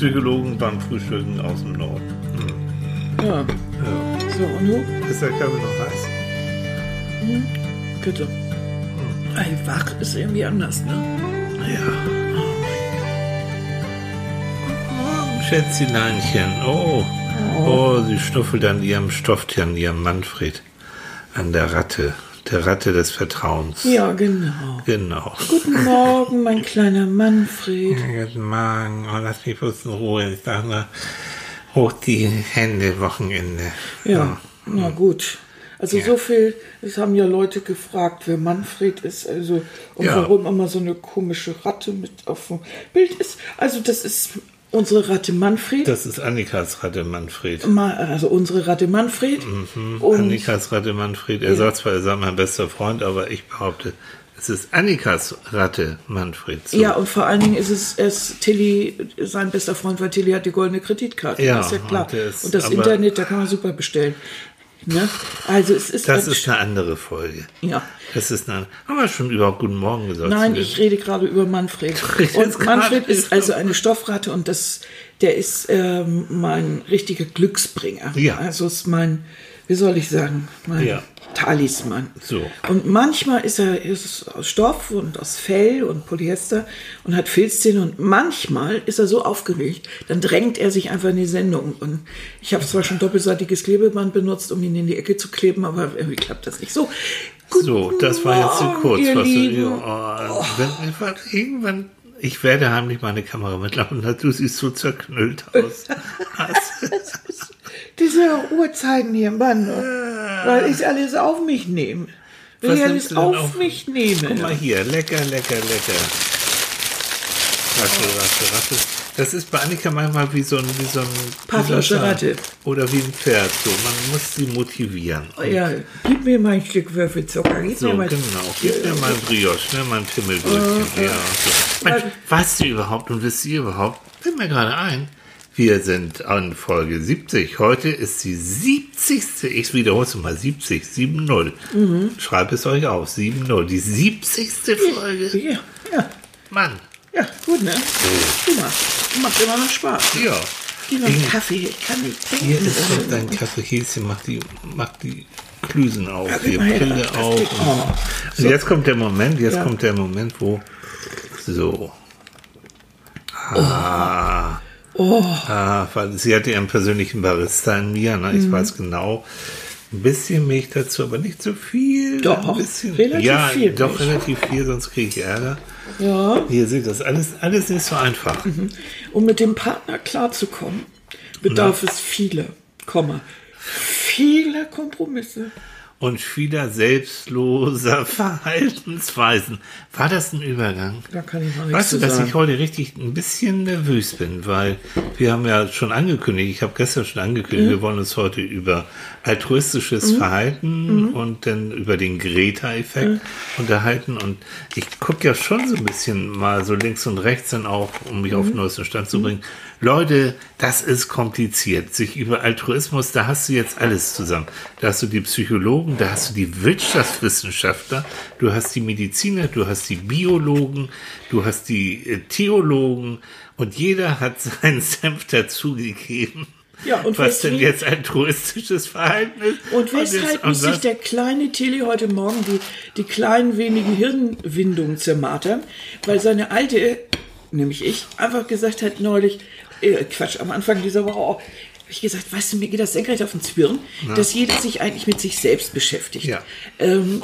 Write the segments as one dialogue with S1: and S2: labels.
S1: Psychologen beim Frühstücken aus dem Norden.
S2: Ja.
S1: Ja.
S2: So, und du?
S1: Ist der Kaffee noch heiß?
S2: Bitte. Ey, wach ist irgendwie anders, ne?
S1: Ja. Oh, Schätzcheneinchen. Oh. Oh, sie schnuffelt an ihrem Stofftier, an ihrem Manfred. An der Ratte. Der Ratte des Vertrauens.
S2: Ja, genau.
S1: Genau.
S2: Guten Morgen, mein kleiner Manfred.
S1: Guten Morgen. Oh, lass mich bloß in Ruhe. Ich sag mal, hoch die Hände, Wochenende.
S2: Ja, na gut. Also
S1: Ja.
S2: so viel, es haben ja Leute gefragt, wer Manfred ist, also und
S1: Ja.
S2: warum immer so eine komische Ratte mit auf dem Bild ist. Also das ist unsere Ratte Manfred.
S1: Das ist Annikas Ratte Manfred.
S2: Ma- also unsere Ratte Manfred. Und
S1: Annikas Ratte Manfred. Er sagt zwar, er sei mein bester Freund, aber ich behaupte, es ist Annikas Ratte Manfred. So.
S2: ja, und vor allen Dingen ist es, es Tilly sein bester Freund, weil Tilly hat die goldene Kreditkarte.
S1: Ja,
S2: das ist ja klar.
S1: und ist-
S2: und das Internet, da kann man super bestellen. Ne? Also es ist
S1: Das ist eine andere Folge.
S2: ja.
S1: Das ist eine. Haben wir schon überhaupt Guten Morgen gesagt?
S2: Nein, ich rede gerade über Manfred. Und Manfred ist also eine Stoffratte und das, der ist ähm, mein richtiger Glücksbringer.
S1: Ja.
S2: Also ist mein, wie soll ich sagen, mein
S1: Ja.
S2: Talisman.
S1: So.
S2: Und manchmal ist er ist aus Stoff und aus Fell und Polyester und hat Filzzähne und manchmal ist er so aufgeregt, dann drängt er sich einfach in die Sendung. Und ich habe zwar schon doppelseitiges Klebeband benutzt, um ihn in die Ecke zu kleben, aber irgendwie klappt das nicht so.
S1: So, das war jetzt zu
S2: Morgen,
S1: kurz. Was du,
S2: Lieben.
S1: oh, wenn, wenn, irgendwann. Ich werde heimlich meine Kamera mitlaufen. Du siehst so zerknüllt aus.
S2: Diese Uhrzeiten hier, Mann, weil ich alles auf mich nehme.
S1: Was
S2: ich alles auf,
S1: auf?
S2: mich nehme.
S1: Guck mal hier, lecker, lecker, lecker. Ratte, Ratte, Ratte. Das ist bei Annika manchmal wie so ein, wie so ein
S2: Ratte.
S1: Oder wie ein Pferd. So, man muss sie motivieren.
S2: Ja, gib mir mal ein Stück Würfelzucker. Gib
S1: So,
S2: mir mal
S1: genau. Gib mir mal ein Brioche, ne? Mein Pimmelbrötchen. ja, so. Mensch, weißt du überhaupt und wisst ihr überhaupt? Fällt mir gerade ein. Wir sind an Folge 70. Heute ist die 70. Ich wiederhole es mal. 70. 7-0.
S2: Mhm.
S1: Schreibt es euch auf. 7-0. Die 70. Folge.
S2: Ja, ja,
S1: Mann.
S2: ja, gut, ne? Prima. Macht immer noch Spaß.
S1: Ja.
S2: Gib mir einen
S1: Hier-
S2: Kaffee, ich kann nicht trinken.
S1: Hier ist doch dein Kaffee. Häschen. Mach die, mach die Klüsen auf.
S2: mal her,
S1: Brille
S2: das
S1: auf.
S2: geht- oh.
S1: Und jetzt kommt der Moment. Jetzt
S2: Ja.
S1: kommt der Moment, wo. So. Ah.
S2: Oh,
S1: Ah, weil sie hatte ihren persönlichen Barista in mir, ne? ich
S2: Mhm.
S1: weiß genau. Ein bisschen Milch dazu, aber nicht so viel.
S2: Doch,
S1: ein bisschen.
S2: relativ
S1: ja,
S2: viel
S1: doch
S2: Milch.
S1: relativ viel, sonst kriege ich Ärger.
S2: ja.
S1: Hier seht das alles, alles nicht so einfach.
S2: Um mit dem Partner klarzukommen, bedarf es vieler, Komma, vieler Kompromisse.
S1: Und vieler selbstloser Verhaltensweisen. War das ein Übergang?
S2: Da kann ich noch nichts
S1: Weißt du, dass
S2: sagen.
S1: ich heute richtig ein bisschen nervös bin, weil wir haben ja schon angekündigt, ich habe gestern schon angekündigt,
S2: Mhm.
S1: wir wollen uns heute über altruistisches Verhalten
S2: Mhm.
S1: und dann über den Greta-Effekt unterhalten. Und ich gucke ja schon so ein bisschen mal so links und rechts dann auch, um mich auf
S2: Mhm.
S1: den neuesten Stand zu bringen. Leute, das ist kompliziert. Sich über Altruismus, da hast du jetzt alles zusammen. Da hast du die Psychologen, da hast du die Wirtschaftswissenschaftler, du hast die Mediziner, du hast die Biologen, du hast die äh, Theologen und jeder hat seinen Senf dazugegeben.
S2: Ja, und
S1: was denn jetzt altruistisches Verhalten ist.
S2: Und weshalb muss sich der kleine Tilly heute Morgen die, die kleinen wenigen Hirnwindungen zermartern, weil seine alte, nämlich ich, einfach gesagt hat neulich, äh, Quatsch, am Anfang dieser Woche auch, hab ich gesagt, weißt du, mir geht das senkrecht auf den Zwirn, dass jeder sich eigentlich mit sich selbst beschäftigt.
S1: Ja.
S2: Ähm,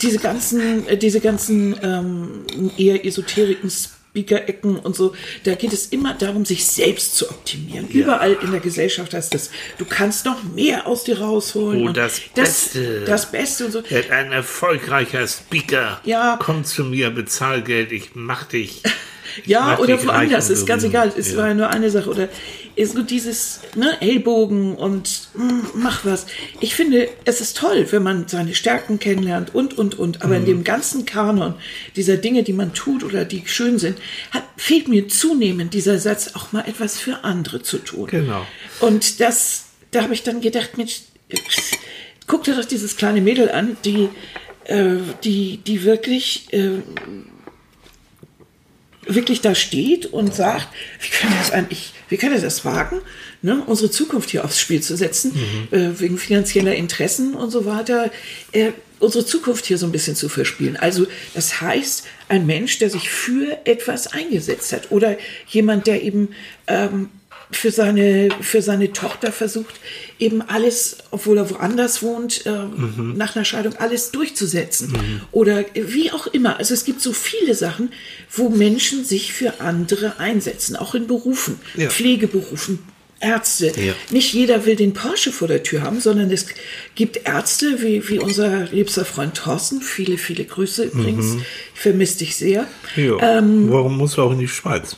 S2: diese ganzen, äh, diese ganzen ähm, eher esoteriken Speaker-Ecken und so, da geht es immer darum, sich selbst zu optimieren. Überall in der Gesellschaft heißt das, du kannst noch mehr aus dir rausholen.
S1: Oh, das
S2: das,
S1: Beste.
S2: das Beste und so.
S1: Ein erfolgreicher Speaker.
S2: Ja.
S1: Komm zu mir, bezahl Geld, ich mach dich.
S2: Ja, oder woanders, ist ganz egal. Es
S1: Ja.
S2: war nur eine Sache. Oder ist nur dieses ne, Ellbogen und mm, mach was. Ich finde, es ist toll, wenn man seine Stärken kennenlernt und, und, und. Aber
S1: Mhm.
S2: in dem ganzen Kanon dieser Dinge, die man tut oder die schön sind, hat, fehlt mir zunehmend dieser Satz, auch mal etwas für andere zu tun.
S1: Genau.
S2: Und das, da habe ich dann gedacht, Mensch, guck dir doch dieses kleine Mädel an, die, äh, die, die wirklich äh, wirklich da steht und sagt, wie können wir das eigentlich, wie können wir das wagen, ne, unsere Zukunft hier aufs Spiel zu setzen,
S1: Mhm.
S2: äh, wegen finanzieller Interessen und so weiter, äh, unsere Zukunft hier so ein bisschen zu verspielen. Also das heißt, ein Mensch, der sich für etwas eingesetzt hat oder jemand, der eben ähm, für seine, für seine Tochter versucht, eben alles, obwohl er woanders wohnt, äh, nach einer Scheidung alles durchzusetzen. Oder wie auch immer. Also es gibt so viele Sachen, wo Menschen sich für andere einsetzen, auch in Berufen,
S1: Ja.
S2: Pflegeberufen. Ärzte.
S1: Ja.
S2: Nicht jeder will den Porsche vor der Tür haben, sondern es gibt Ärzte, wie, wie unser liebster Freund Thorsten. Viele, viele Grüße übrigens. Ich vermisse dich sehr. Ähm,
S1: Warum musst du auch in die Schweiz?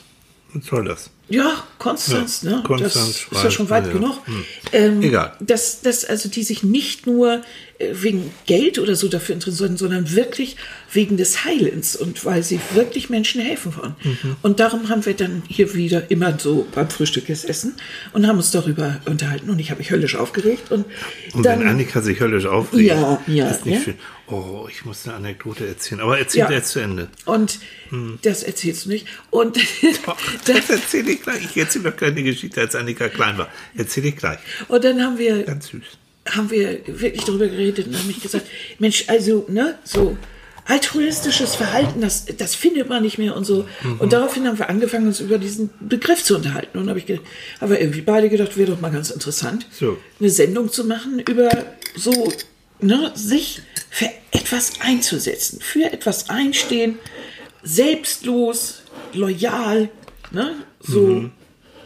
S1: Was soll das?
S2: Ja, Konstanz,
S1: Ja,
S2: ne?
S1: Konstanz,
S2: das ist ja
S1: Schweiz,
S2: schon weit
S1: ja.
S2: genug.
S1: Hm.
S2: Ähm,
S1: Egal.
S2: Dass, dass also die sich nicht nur äh, wegen Geld oder so dafür interessieren, sondern wirklich wegen des Heilens und weil sie wirklich Menschen helfen wollen.
S1: Mhm.
S2: Und darum haben wir dann hier wieder immer so beim Frühstück gesessen und haben uns darüber unterhalten und ich habe mich höllisch aufgeregt und,
S1: Und
S2: dann
S1: wenn Annika sich höllisch aufregt,
S2: Ja, ja,
S1: ist nicht
S2: ja.
S1: schön. Oh, ich muss eine Anekdote erzählen. Aber erzähl
S2: Ja.
S1: jetzt zu Ende.
S2: und
S1: Hm.
S2: das erzählst du nicht und
S1: Das erzähle ich gleich. Ich erzähle doch keine Geschichte, als Annika klein war. Erzähle ich gleich.
S2: und dann haben wir
S1: Ganz süß.
S2: haben wir wirklich darüber geredet und haben mich gesagt, Mensch, also, ne, so altruistisches Verhalten, das, das findet man nicht mehr und so.
S1: Mhm.
S2: Und daraufhin haben wir angefangen, uns über diesen Begriff zu unterhalten. Und habe ich gedacht, haben wir irgendwie beide gedacht, wäre doch mal ganz interessant,
S1: So.
S2: eine Sendung zu machen über so, ne, sich für etwas einzusetzen, für etwas einstehen, selbstlos, loyal, ne, so.
S1: Mhm.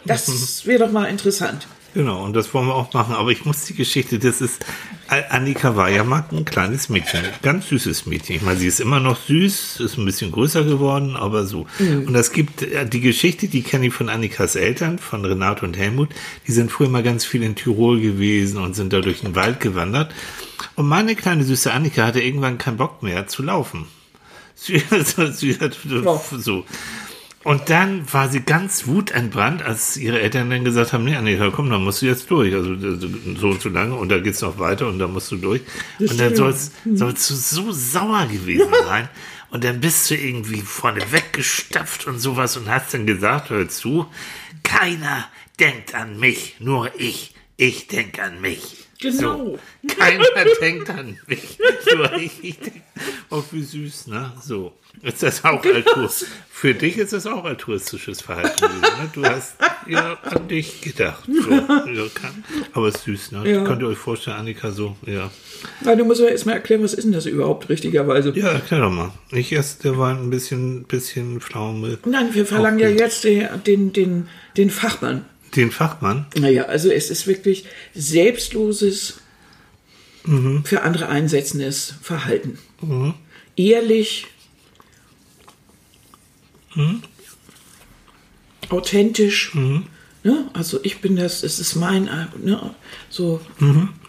S2: Das wäre doch mal interessant.
S1: Genau, und das wollen wir auch machen. Aber ich muss die Geschichte, das ist, Annika war ja mal ein kleines Mädchen, ein ganz süßes Mädchen. Ich meine, sie ist immer noch süß, ist ein bisschen größer geworden, aber so. Und es gibt äh, die Geschichte, die kenne ich von Annikas Eltern, von Renate und Helmut. Die sind früher mal ganz viel in Tirol gewesen und sind da durch den Wald gewandert. Und meine kleine süße Annika hatte irgendwann keinen Bock mehr zu laufen. Sie, sie hat so. Und dann war sie ganz wutentbrannt, als ihre Eltern dann gesagt haben, nee, Annika, komm, dann musst du jetzt durch. Also so und so lange und da geht's noch weiter und da musst du durch. und dann sollst, sollst du so sauer gewesen sein. Und dann bist du irgendwie vorne weggestapft und sowas und hast dann gesagt, hör zu, keiner denkt an mich, nur ich. Ich denke an mich.
S2: Genau.
S1: So. Keiner denkt an mich. Nur ich. ich denk, oh, wie süß, ne? So. Ist das auch
S2: Genau.
S1: altruistisch? Für dich ist das auch altruistisches Verhalten ne? Du hast ja an dich gedacht. So. Ja, kann, aber ist süß, ne?
S2: Ja.
S1: Könnt ihr euch vorstellen, Annika so, ja.
S2: Na, du musst ja erstmal erklären, was ist denn das überhaupt richtigerweise?
S1: Ja, erklär doch mal. Ich esse der Wein ein bisschen, bisschen Pflaume.
S2: Nein, wir verlangen ja jetzt den, den, den, den Fachmann.
S1: Den Fachmann.
S2: Naja, also es ist wirklich selbstloses, für andere einsetzendes Verhalten. Ehrlich, authentisch. Ne? Also ich bin das, es ist mein, äh, ne? so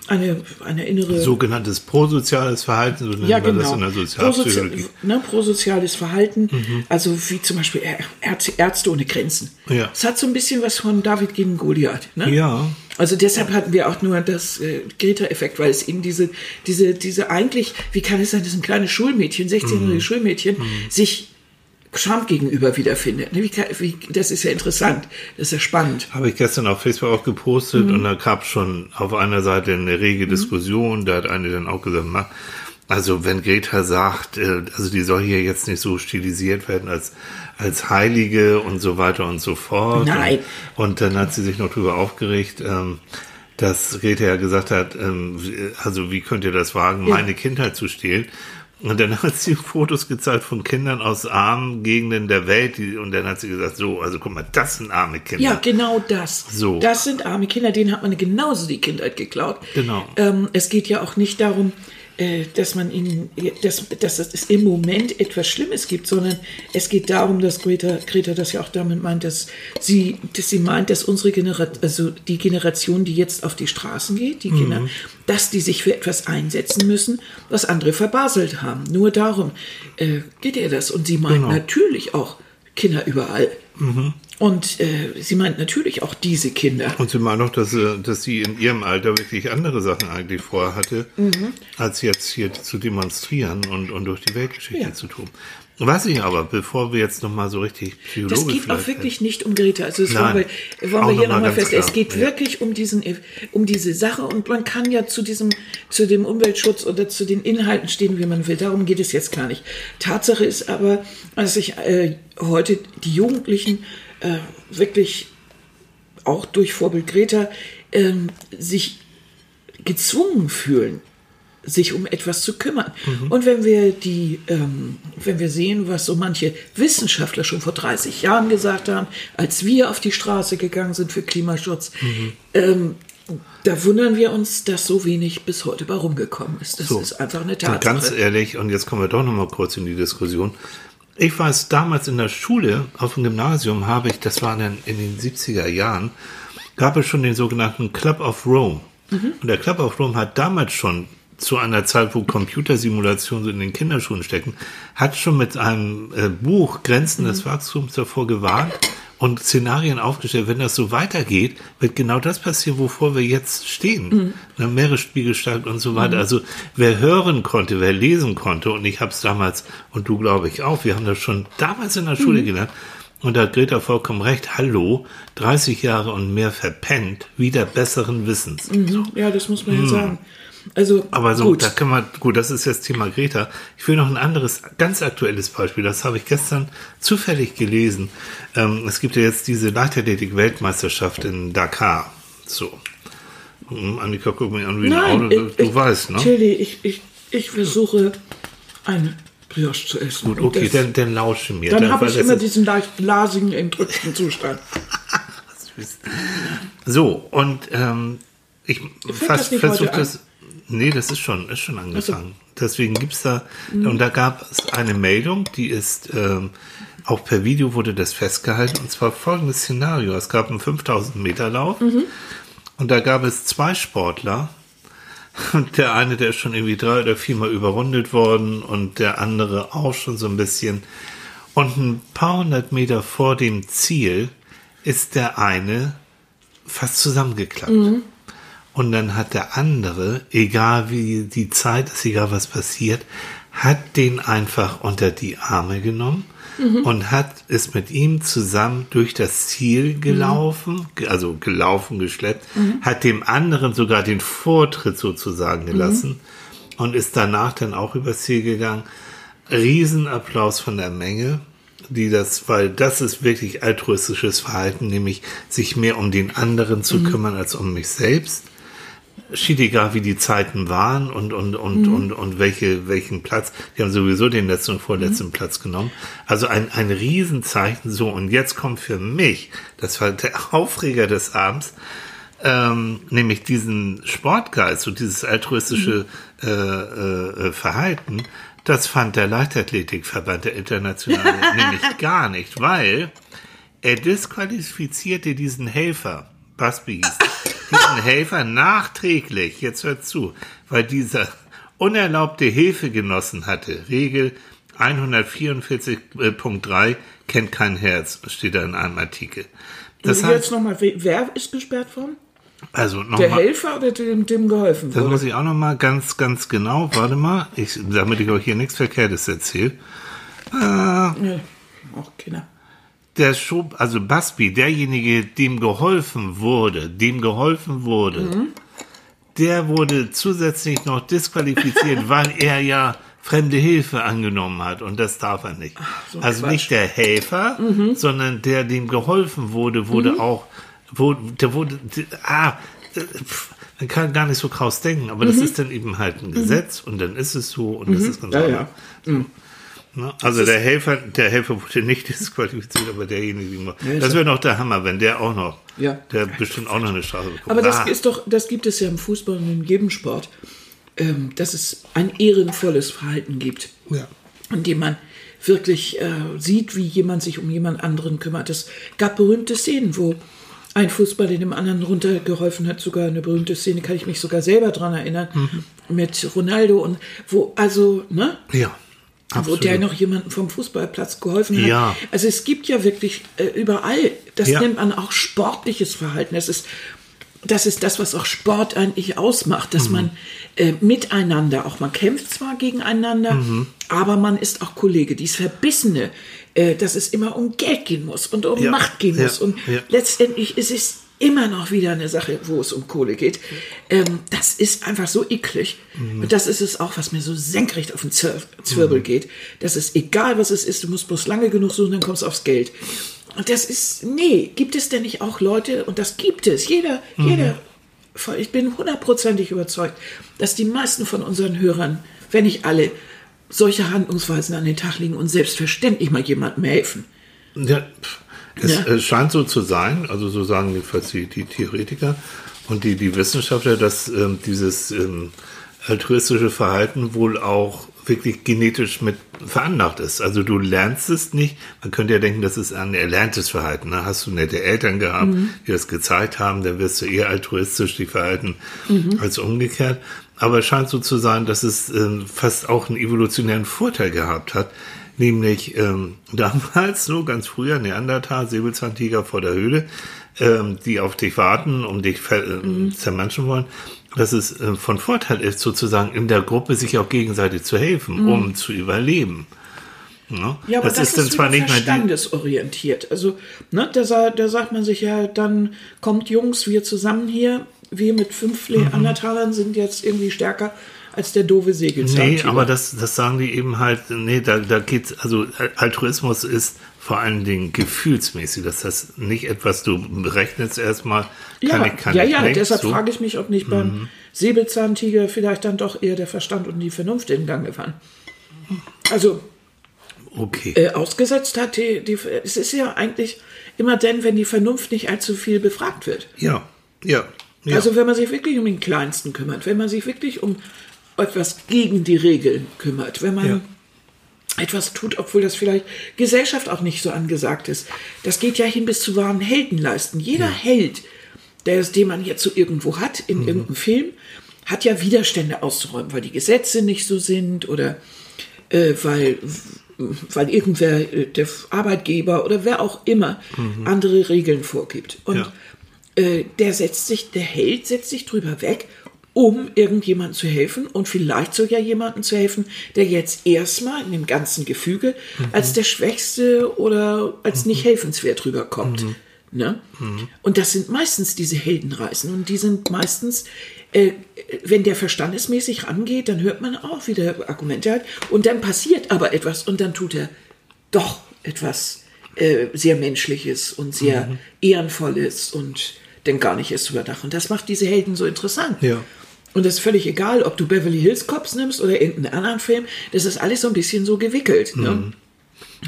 S2: eine, eine innere...
S1: Sogenanntes prosoziales Verhalten, so nennt
S2: Ja,
S1: man
S2: genau.
S1: das in der Sozialpsychologie.
S2: Prosozi ne, prosoziales Verhalten, also wie zum Beispiel Ärzte, Ärzte ohne Grenzen.
S1: Ja.
S2: Es hat so ein bisschen was von David gegen Goliath. Ne?
S1: Ja.
S2: Also deshalb hatten wir auch nur das äh, Greta-Effekt, weil es eben diese, diese, diese eigentlich, wie kann es sein, dass ein kleines Schulmädchen, 16-jähriges Schulmädchen, sich Trump gegenüber wiederfindet. Das ist ja interessant, das ist ja spannend.
S1: Habe ich gestern auf Facebook auch gepostet und da gab schon auf einer Seite eine rege Diskussion. Da hat eine dann auch gesagt, "Ma, also wenn Greta sagt, äh, also die soll hier jetzt nicht so stilisiert werden als, als Heilige und so weiter und so fort.
S2: Nein.
S1: Und, und dann hat sie sich noch drüber aufgeregt, ähm, dass Greta ja gesagt hat, ähm, also wie könnt ihr das wagen,
S2: Ja.
S1: meine Kindheit zu stehlen? Und dann hat sie Fotos gezeigt von Kindern aus armen Gegenden der Welt. Die, und dann hat sie gesagt, so, also guck mal, das sind arme Kinder.
S2: Ja, genau das.
S1: So.
S2: Das sind arme Kinder, denen hat man genauso die Kindheit geklaut.
S1: Genau.
S2: Ähm, es geht ja auch nicht darum, dass man ihnen, dass, dass es im Moment etwas Schlimmes gibt, sondern es geht darum, dass Greta, Greta das ja auch damit meint, dass sie, dass sie meint, dass unsere Generation, also die Generation, die jetzt auf die Straßen geht, die Kinder, dass die sich für etwas einsetzen müssen, was andere verbaselt haben. Nur darum äh, geht ihr das. Und sie meint
S1: Genau.
S2: natürlich auch Kinder überall. Und äh, sie meint natürlich auch diese Kinder.
S1: Und sie meint auch, dass, sie- dass sie in ihrem Alter wirklich andere Sachen eigentlich vorhatte,
S2: Mhm.
S1: als jetzt hier zu demonstrieren und, und durch die Weltgeschichte
S2: Ja.
S1: zu tun. Was ich aber, bevor wir jetzt nochmal so richtig psychologisch
S2: Das geht auch wirklich nicht um Greta. Also das
S1: Nein.
S2: wollen wir, wollen wir hier
S1: noch mal
S2: nochmal
S1: ganz
S2: fest. Es
S1: klar.
S2: geht
S1: Ja.
S2: wirklich um diesen, um diese Sache und man kann ja zu diesem, zu dem Umweltschutz oder zu den Inhalten stehen, wie man will. Darum geht es jetzt gar nicht. Tatsache ist aber, dass sich äh, heute die Jugendlichen äh, wirklich auch durch Vorbild Greta ähm, sich gezwungen fühlen, sich um etwas zu kümmern. Und wenn wir die, ähm, wenn wir sehen, was so manche Wissenschaftler schon vor 30 Jahren gesagt haben, als wir auf die Straße gegangen sind für Klimaschutz, ähm, da wundern wir uns, dass so wenig bis heute bei rumgekommen ist. Das
S1: So.
S2: ist einfach eine Tatsache.
S1: ganz ehrlich, und jetzt kommen wir doch noch mal kurz in die Diskussion. Ich weiß, damals in der Schule, auf dem Gymnasium, habe ich, das war dann in den 70er Jahren, gab es schon den sogenannten Club of Rome. Und der Club of Rome hat damals schon, zu einer Zeit, wo Computersimulationen so in den Kinderschuhen stecken, hat schon mit einem äh, Buch Grenzen des Wachstums davor gewarnt und Szenarien aufgestellt, wenn das so weitergeht, wird genau das passieren, wovor wir jetzt stehen. Mhm. Meeresspiegelsteig und so weiter. Also wer hören konnte, wer lesen konnte, und ich habe es damals, und du glaube ich auch, wir haben das schon damals in der Schule gelernt, und da hat Greta vollkommen recht, hallo, 30 Jahre und mehr verpennt, wieder besseren Wissens.
S2: ja, das muss man ja sagen. Also.
S1: Aber so,
S2: gut.
S1: da kann man, gut, das ist jetzt Thema Greta. Ich will noch ein anderes, ganz aktuelles Beispiel. Das habe ich gestern zufällig gelesen. Ähm, es gibt ja jetzt diese Leichtathletik-Weltmeisterschaft in Dakar. So. Hm, Annika, guck mich an wie ein Auto. Du,
S2: ich-
S1: du
S2: ich-
S1: weißt, ne?
S2: Tilly, ich, ich, ich versuche eine Brioche zu essen.
S1: Gut, okay,
S2: das-
S1: dann, dann lausche mir.
S2: Dann
S1: Dann-
S2: habe ich immer diesen leicht glasigen, entrückten Zustand.
S1: So, und ähm, ich
S2: nicht
S1: versuche das. Nee, das ist schon, ist schon angefangen. Deswegen gibt's da, und da gab es eine Meldung, die ist, ähm, auch per Video wurde das festgehalten, und zwar folgendes Szenario. Es gab einen 5000 Meter Lauf, und da gab es zwei Sportler, und der eine, der ist schon irgendwie drei oder viermal überrundet worden, und der andere auch schon so ein bisschen. Und ein paar hundert Meter vor dem Ziel ist der eine fast zusammengeklappt. Und dann hat der andere, egal wie die Zeit ist, egal was passiert, hat den einfach unter die Arme genommen und hat es mit ihm zusammen durch das Ziel gelaufen, ge- also gelaufen, geschleppt, hat dem anderen sogar den Vortritt sozusagen gelassen und ist danach dann auch übers Ziel gegangen. Riesenapplaus von der Menge, die das, weil das ist wirklich altruistisches Verhalten, nämlich sich mehr um den anderen zu kümmern als um mich selbst. Schied egal, wie die Zeiten waren und, und, und, und, und welche, welchen Platz. Die haben sowieso den letzten und vorletzten Platz genommen. Also ein, ein Riesenzeichen. So, und jetzt kommt für mich, das war der Aufreger des Abends, ähm, nämlich diesen Sportgeist und dieses altruistische äh, äh, Verhalten, das fand der Leichtathletikverband der Internationale nämlich gar nicht, weil er disqualifizierte diesen Helfer, Busby hieß, diesen Helfer nachträglich, jetzt hört zu, weil dieser unerlaubte Hilfe genossen hatte. Regel 144.3 kennt kein Herz, steht da in einem Artikel. Das
S2: Das
S1: heißt,
S2: jetzt nochmal, wer ist gesperrt worden?
S1: also
S2: Der
S1: nochmal.
S2: Helfer oder dem, dem geholfen
S1: Das
S2: wurde?
S1: muss ich auch noch mal ganz, ganz genau, warte mal, ich, damit ich euch hier nichts Verkehrtes erzähle.
S2: Ja, auch Kinder.
S1: Der schob, also Busby, derjenige, dem geholfen wurde, dem geholfen wurde,
S2: Mhm.
S1: der wurde zusätzlich noch disqualifiziert, weil er ja fremde Hilfe angenommen hat und das darf er nicht.
S2: so
S1: also
S2: Quatsch. Mhm.
S1: nicht der Helfer, sondern der, dem geholfen wurde, wurde auch, wurde, der wurde, ah, pff, man kann gar nicht so kraus denken, aber das ist dann eben halt ein Gesetz und dann ist es so und das ist ganz
S2: Mhm. Ja,
S1: einfach.
S2: ja.
S1: Ne? Also der Helfer, der Helfer wurde nicht disqualifiziert, aber derjenige, der
S2: Ja,
S1: das
S2: ist
S1: wäre noch der Hammer, wenn der auch noch,
S2: Ja.
S1: der bestimmt auch noch eine Strafe bekommt.
S2: Aber das
S1: Ah,
S2: ist doch, das gibt es ja im Fußball und in jedem Sport, ähm, dass es ein ehrenvolles Verhalten gibt,
S1: ja.
S2: in dem man wirklich äh, sieht, wie jemand sich um jemand anderen kümmert. Es gab berühmte Szenen, wo ein Fußballer dem anderen runtergeholfen hat, sogar eine berühmte Szene, kann ich mich sogar selber dran erinnern,
S1: Mhm.
S2: mit Ronaldo und wo, also, ne?
S1: ja,
S2: wo
S1: absolut.
S2: der noch jemandem vom Fußballplatz geholfen hat.
S1: Ja.
S2: Also es gibt ja wirklich äh, überall, das
S1: Ja.
S2: nennt man auch sportliches Verhalten. Es ist das ist das, was auch Sport eigentlich ausmacht, dass man äh, miteinander, auch man kämpft zwar gegeneinander, aber man ist auch Kollege. Dies Verbissene, äh, dass es immer um Geld gehen muss und um
S1: Ja,
S2: Macht gehen muss. Und letztendlich ist es immer noch wieder eine Sache, wo es um Kohle geht. Ähm, das ist einfach so eklig.
S1: Mhm.
S2: Und das ist es auch, was mir so senkrecht auf den Zwir Zwirbel geht. Das ist egal, was es ist, du musst bloß lange genug suchen, dann kommst du aufs Geld. Und das ist, nee, gibt es denn nicht auch Leute, und das gibt es, jeder,
S1: Mhm.
S2: jeder, ich bin hundertprozentig überzeugt, dass die meisten von unseren Hörern, wenn nicht alle, solche Handlungsweisen an den Tag legen und selbstverständlich mal jemandem helfen.
S1: Ja, es
S2: Ja.
S1: äh, scheint so zu sein, also so sagen jedenfalls die, die Theoretiker und die, die Wissenschaftler, dass ähm, dieses ähm, altruistische Verhalten wohl auch wirklich genetisch mit veranlagt ist. Also du lernst es nicht. Man könnte ja denken, das ist ein erlerntes Verhalten. Ne? Hast du nette Eltern gehabt, die das gezeigt haben, dann wirst du eher altruistisch dich verhalten als umgekehrt. Aber es scheint so zu sein, dass es ähm, fast auch einen evolutionären Vorteil gehabt hat. Nämlich ähm, damals, so ganz früher, Neandertal, Säbelzahntiger vor der Höhle, ähm, die auf dich warten, um dich ver- ähm, zermanschen wollen, dass es äh, von Vorteil ist, sozusagen in der Gruppe sich auch gegenseitig zu helfen, um zu überleben. Ja,
S2: Ja, aber das, ist,
S1: zwar
S2: wieder
S1: nicht
S2: verstandesorientiert. Also, ne, da, da sagt man sich ja, dann kommt Jungs, wir zusammen hier, wir mit fünf
S1: Mhm.
S2: Neandertalern sind jetzt irgendwie stärker als der doofe Segelzahntiger.
S1: Nee, aber das, das sagen die eben halt, nee, da, da geht's, also Altruismus ist vor allen Dingen gefühlsmäßig. Das heißt nicht etwas, du berechnest erstmal, kann
S2: ja,
S1: ich, kann
S2: ja,
S1: ich
S2: ja,
S1: nicht.
S2: deshalb
S1: so. Mhm.
S2: frage ich mich, ob nicht beim Säbelzahntiger vielleicht dann doch eher der Verstand und die Vernunft in Gang waren. Also,
S1: Okay.
S2: äh, ausgesetzt hat die, die, es ist ja eigentlich immer dann, wenn die Vernunft nicht allzu viel befragt wird.
S1: ja, ja, ja.
S2: Also wenn man sich wirklich um den Kleinsten kümmert, wenn man sich wirklich um etwas gegen die Regeln kümmert, wenn man
S1: Ja.
S2: etwas tut, obwohl das vielleicht Gesellschaft auch nicht so angesagt ist. Das geht ja hin bis zu wahren Heldenleisten. Jeder Held, der es, den man jetzt so irgendwo hat, in irgendeinem Film, hat ja Widerstände auszuräumen, weil die Gesetze nicht so sind oder äh, weil, weil irgendwer, äh, der Arbeitgeber oder wer auch immer, andere Regeln vorgibt. Und
S1: Ja.
S2: äh, der setzt sich, der Held setzt sich drüber weg, um irgendjemandem zu helfen und vielleicht sogar jemandem zu helfen, der jetzt erstmal in dem ganzen Gefüge als der Schwächste oder als nicht helfenswert rüberkommt. Ne? Und das sind meistens diese Heldenreisen und die sind meistens, äh, wenn der verstandesmäßig rangeht, dann hört man auch wieder Argumente halt und dann passiert aber etwas und dann tut er doch etwas äh, sehr Menschliches und sehr Ehrenvolles und denn gar nicht erst überdacht. Und das macht diese Helden so interessant.
S1: Ja.
S2: Und es ist völlig egal, ob du Beverly Hills Cops nimmst oder irgendeinen anderen Film, das ist alles so ein bisschen so gewickelt. Ne?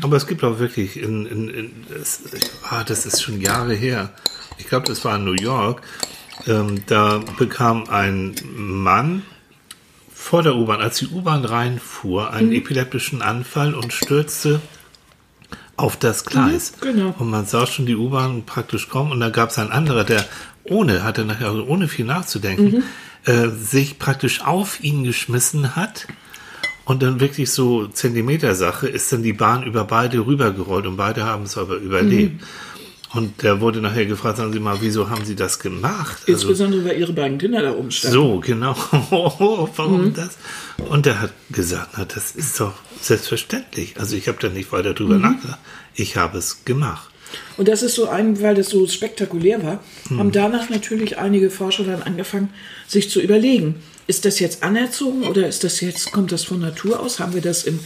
S1: Aber es gibt auch wirklich, in, in, in, das, ah, das ist schon Jahre her, ich glaube, das war in New York, ähm, da bekam ein Mann vor der U-Bahn, als die U-Bahn reinfuhr, einen epileptischen Anfall und stürzte auf das Gleis.
S2: Mhm, genau.
S1: Und man sah schon die U-Bahn praktisch kommen und da gab es einen anderer, der ohne, hatte nachher also ohne viel nachzudenken, äh, sich praktisch auf ihn geschmissen hat. Und dann wirklich so Zentimeter-Sache ist dann die Bahn über beide rübergerollt und beide haben es aber überlebt. Und der wurde nachher gefragt, sagen Sie mal, wieso haben Sie das gemacht? Also,
S2: Insbesondere, weil ihre beiden Kinder da rumstanden.
S1: so, genau. Warum das? Und er hat gesagt, na, das ist doch selbstverständlich. Also ich habe da nicht weiter drüber nachgedacht. Ich habe es gemacht.
S2: Und das ist so ein, weil das so spektakulär war,
S1: Hm.
S2: haben danach natürlich einige Forscher dann angefangen, sich zu überlegen, ist das jetzt anerzogen oder ist das jetzt, kommt das von Natur aus? Haben wir das in,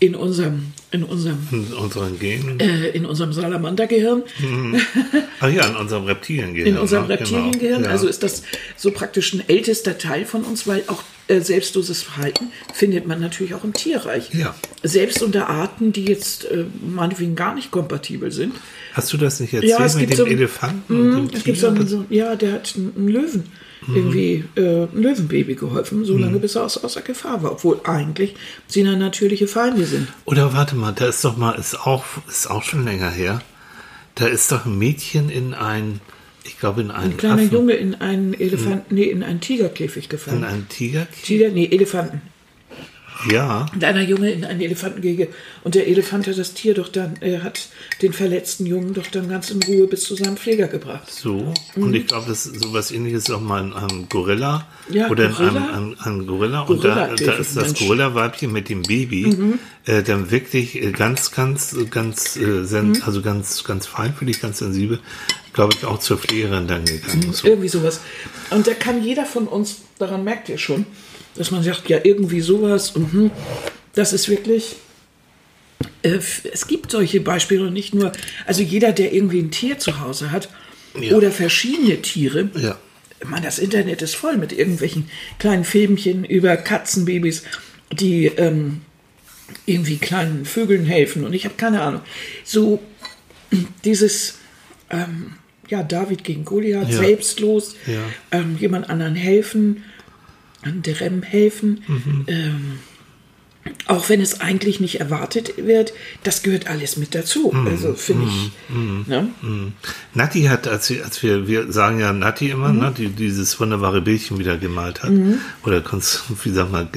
S2: in unserem, in unserem,
S1: In unseren Genen.
S2: äh, in unserem Salamandergehirn?
S1: Ach ja, in unserem Reptiliengehirn.
S2: in unserem
S1: ne?
S2: Reptiliengehirn.
S1: Genau.
S2: Also ist das so praktisch ein ältester Teil von uns, weil auch äh, selbstloses Verhalten findet man natürlich auch im Tierreich.
S1: Ja.
S2: Selbst unter Arten, die jetzt äh, meinetwegen gar nicht kompatibel sind.
S1: Hast du das nicht erzählt
S2: Ja, es
S1: mit dem
S2: so-
S1: Elefanten
S2: Mhm,
S1: und dem
S2: es gibt so einen, so, ja, der hat einem Löwen irgendwie äh, ein Löwenbaby geholfen, so lange bis er aus, außer Gefahr war, obwohl eigentlich sie eine natürliche Feinde sind.
S1: Oder warte mal, da ist doch mal, ist auch, ist auch schon länger her. Da ist doch ein Mädchen in ein, ich glaube in einen
S2: Ein kleiner
S1: Affen,
S2: Junge in einen Elefanten, nee, in einen Tigerkäfig
S1: in
S2: gefallen.
S1: einen Tiger.
S2: Tiger, nee, Elefanten.
S1: Ja.
S2: Und einer Junge in ein Elefantengehege und der Elefant hat das Tier doch dann, er hat den verletzten Jungen doch dann ganz in Ruhe bis zu seinem Pfleger gebracht.
S1: So. Und ich glaube, das ist sowas ähnliches auch mal in einem Gorilla.
S2: Mhm. Ja,
S1: oder
S2: Gorilla.
S1: in einem, einem, Gorilla.
S2: Gorilla,
S1: und da, da
S2: der
S1: ist das.
S2: Mhm.
S1: Gorilla-Weibchen mit dem Baby äh, dann wirklich äh, ganz, ganz, ganz, äh, sen
S2: Mhm.
S1: also ganz, ganz feinfühlig, ganz sensibel, glaube ich, auch zur Pflegerin dann gegangen. So.
S2: Irgendwie sowas. Und da kann jeder von uns, daran merkt ihr schon, dass man sagt, ja, irgendwie sowas und hm, das ist wirklich. Äh, es gibt solche Beispiele und nicht nur, also jeder, der irgendwie ein Tier zu Hause hat
S1: Ja.
S2: oder verschiedene Tiere,
S1: Ja.
S2: meine, das Internet ist voll mit irgendwelchen kleinen Filmchen über Katzenbabys, die ähm, irgendwie kleinen Vögeln helfen und ich habe keine Ahnung. So dieses, ähm, ja, David gegen Goliath,
S1: Ja.
S2: selbstlos,
S1: Ja.
S2: ähm, jemand anderen helfen, anderem helfen,
S1: Mhm.
S2: ähm, auch wenn es eigentlich nicht erwartet wird, das gehört alles mit dazu.
S1: Mhm.
S2: Also finde ich. Ne?
S1: Nati hat, als wir, als wir, wir sagen ja Nati immer,
S2: Mhm.
S1: ne, die dieses wunderbare Bildchen wieder gemalt hat oder wie sag mal,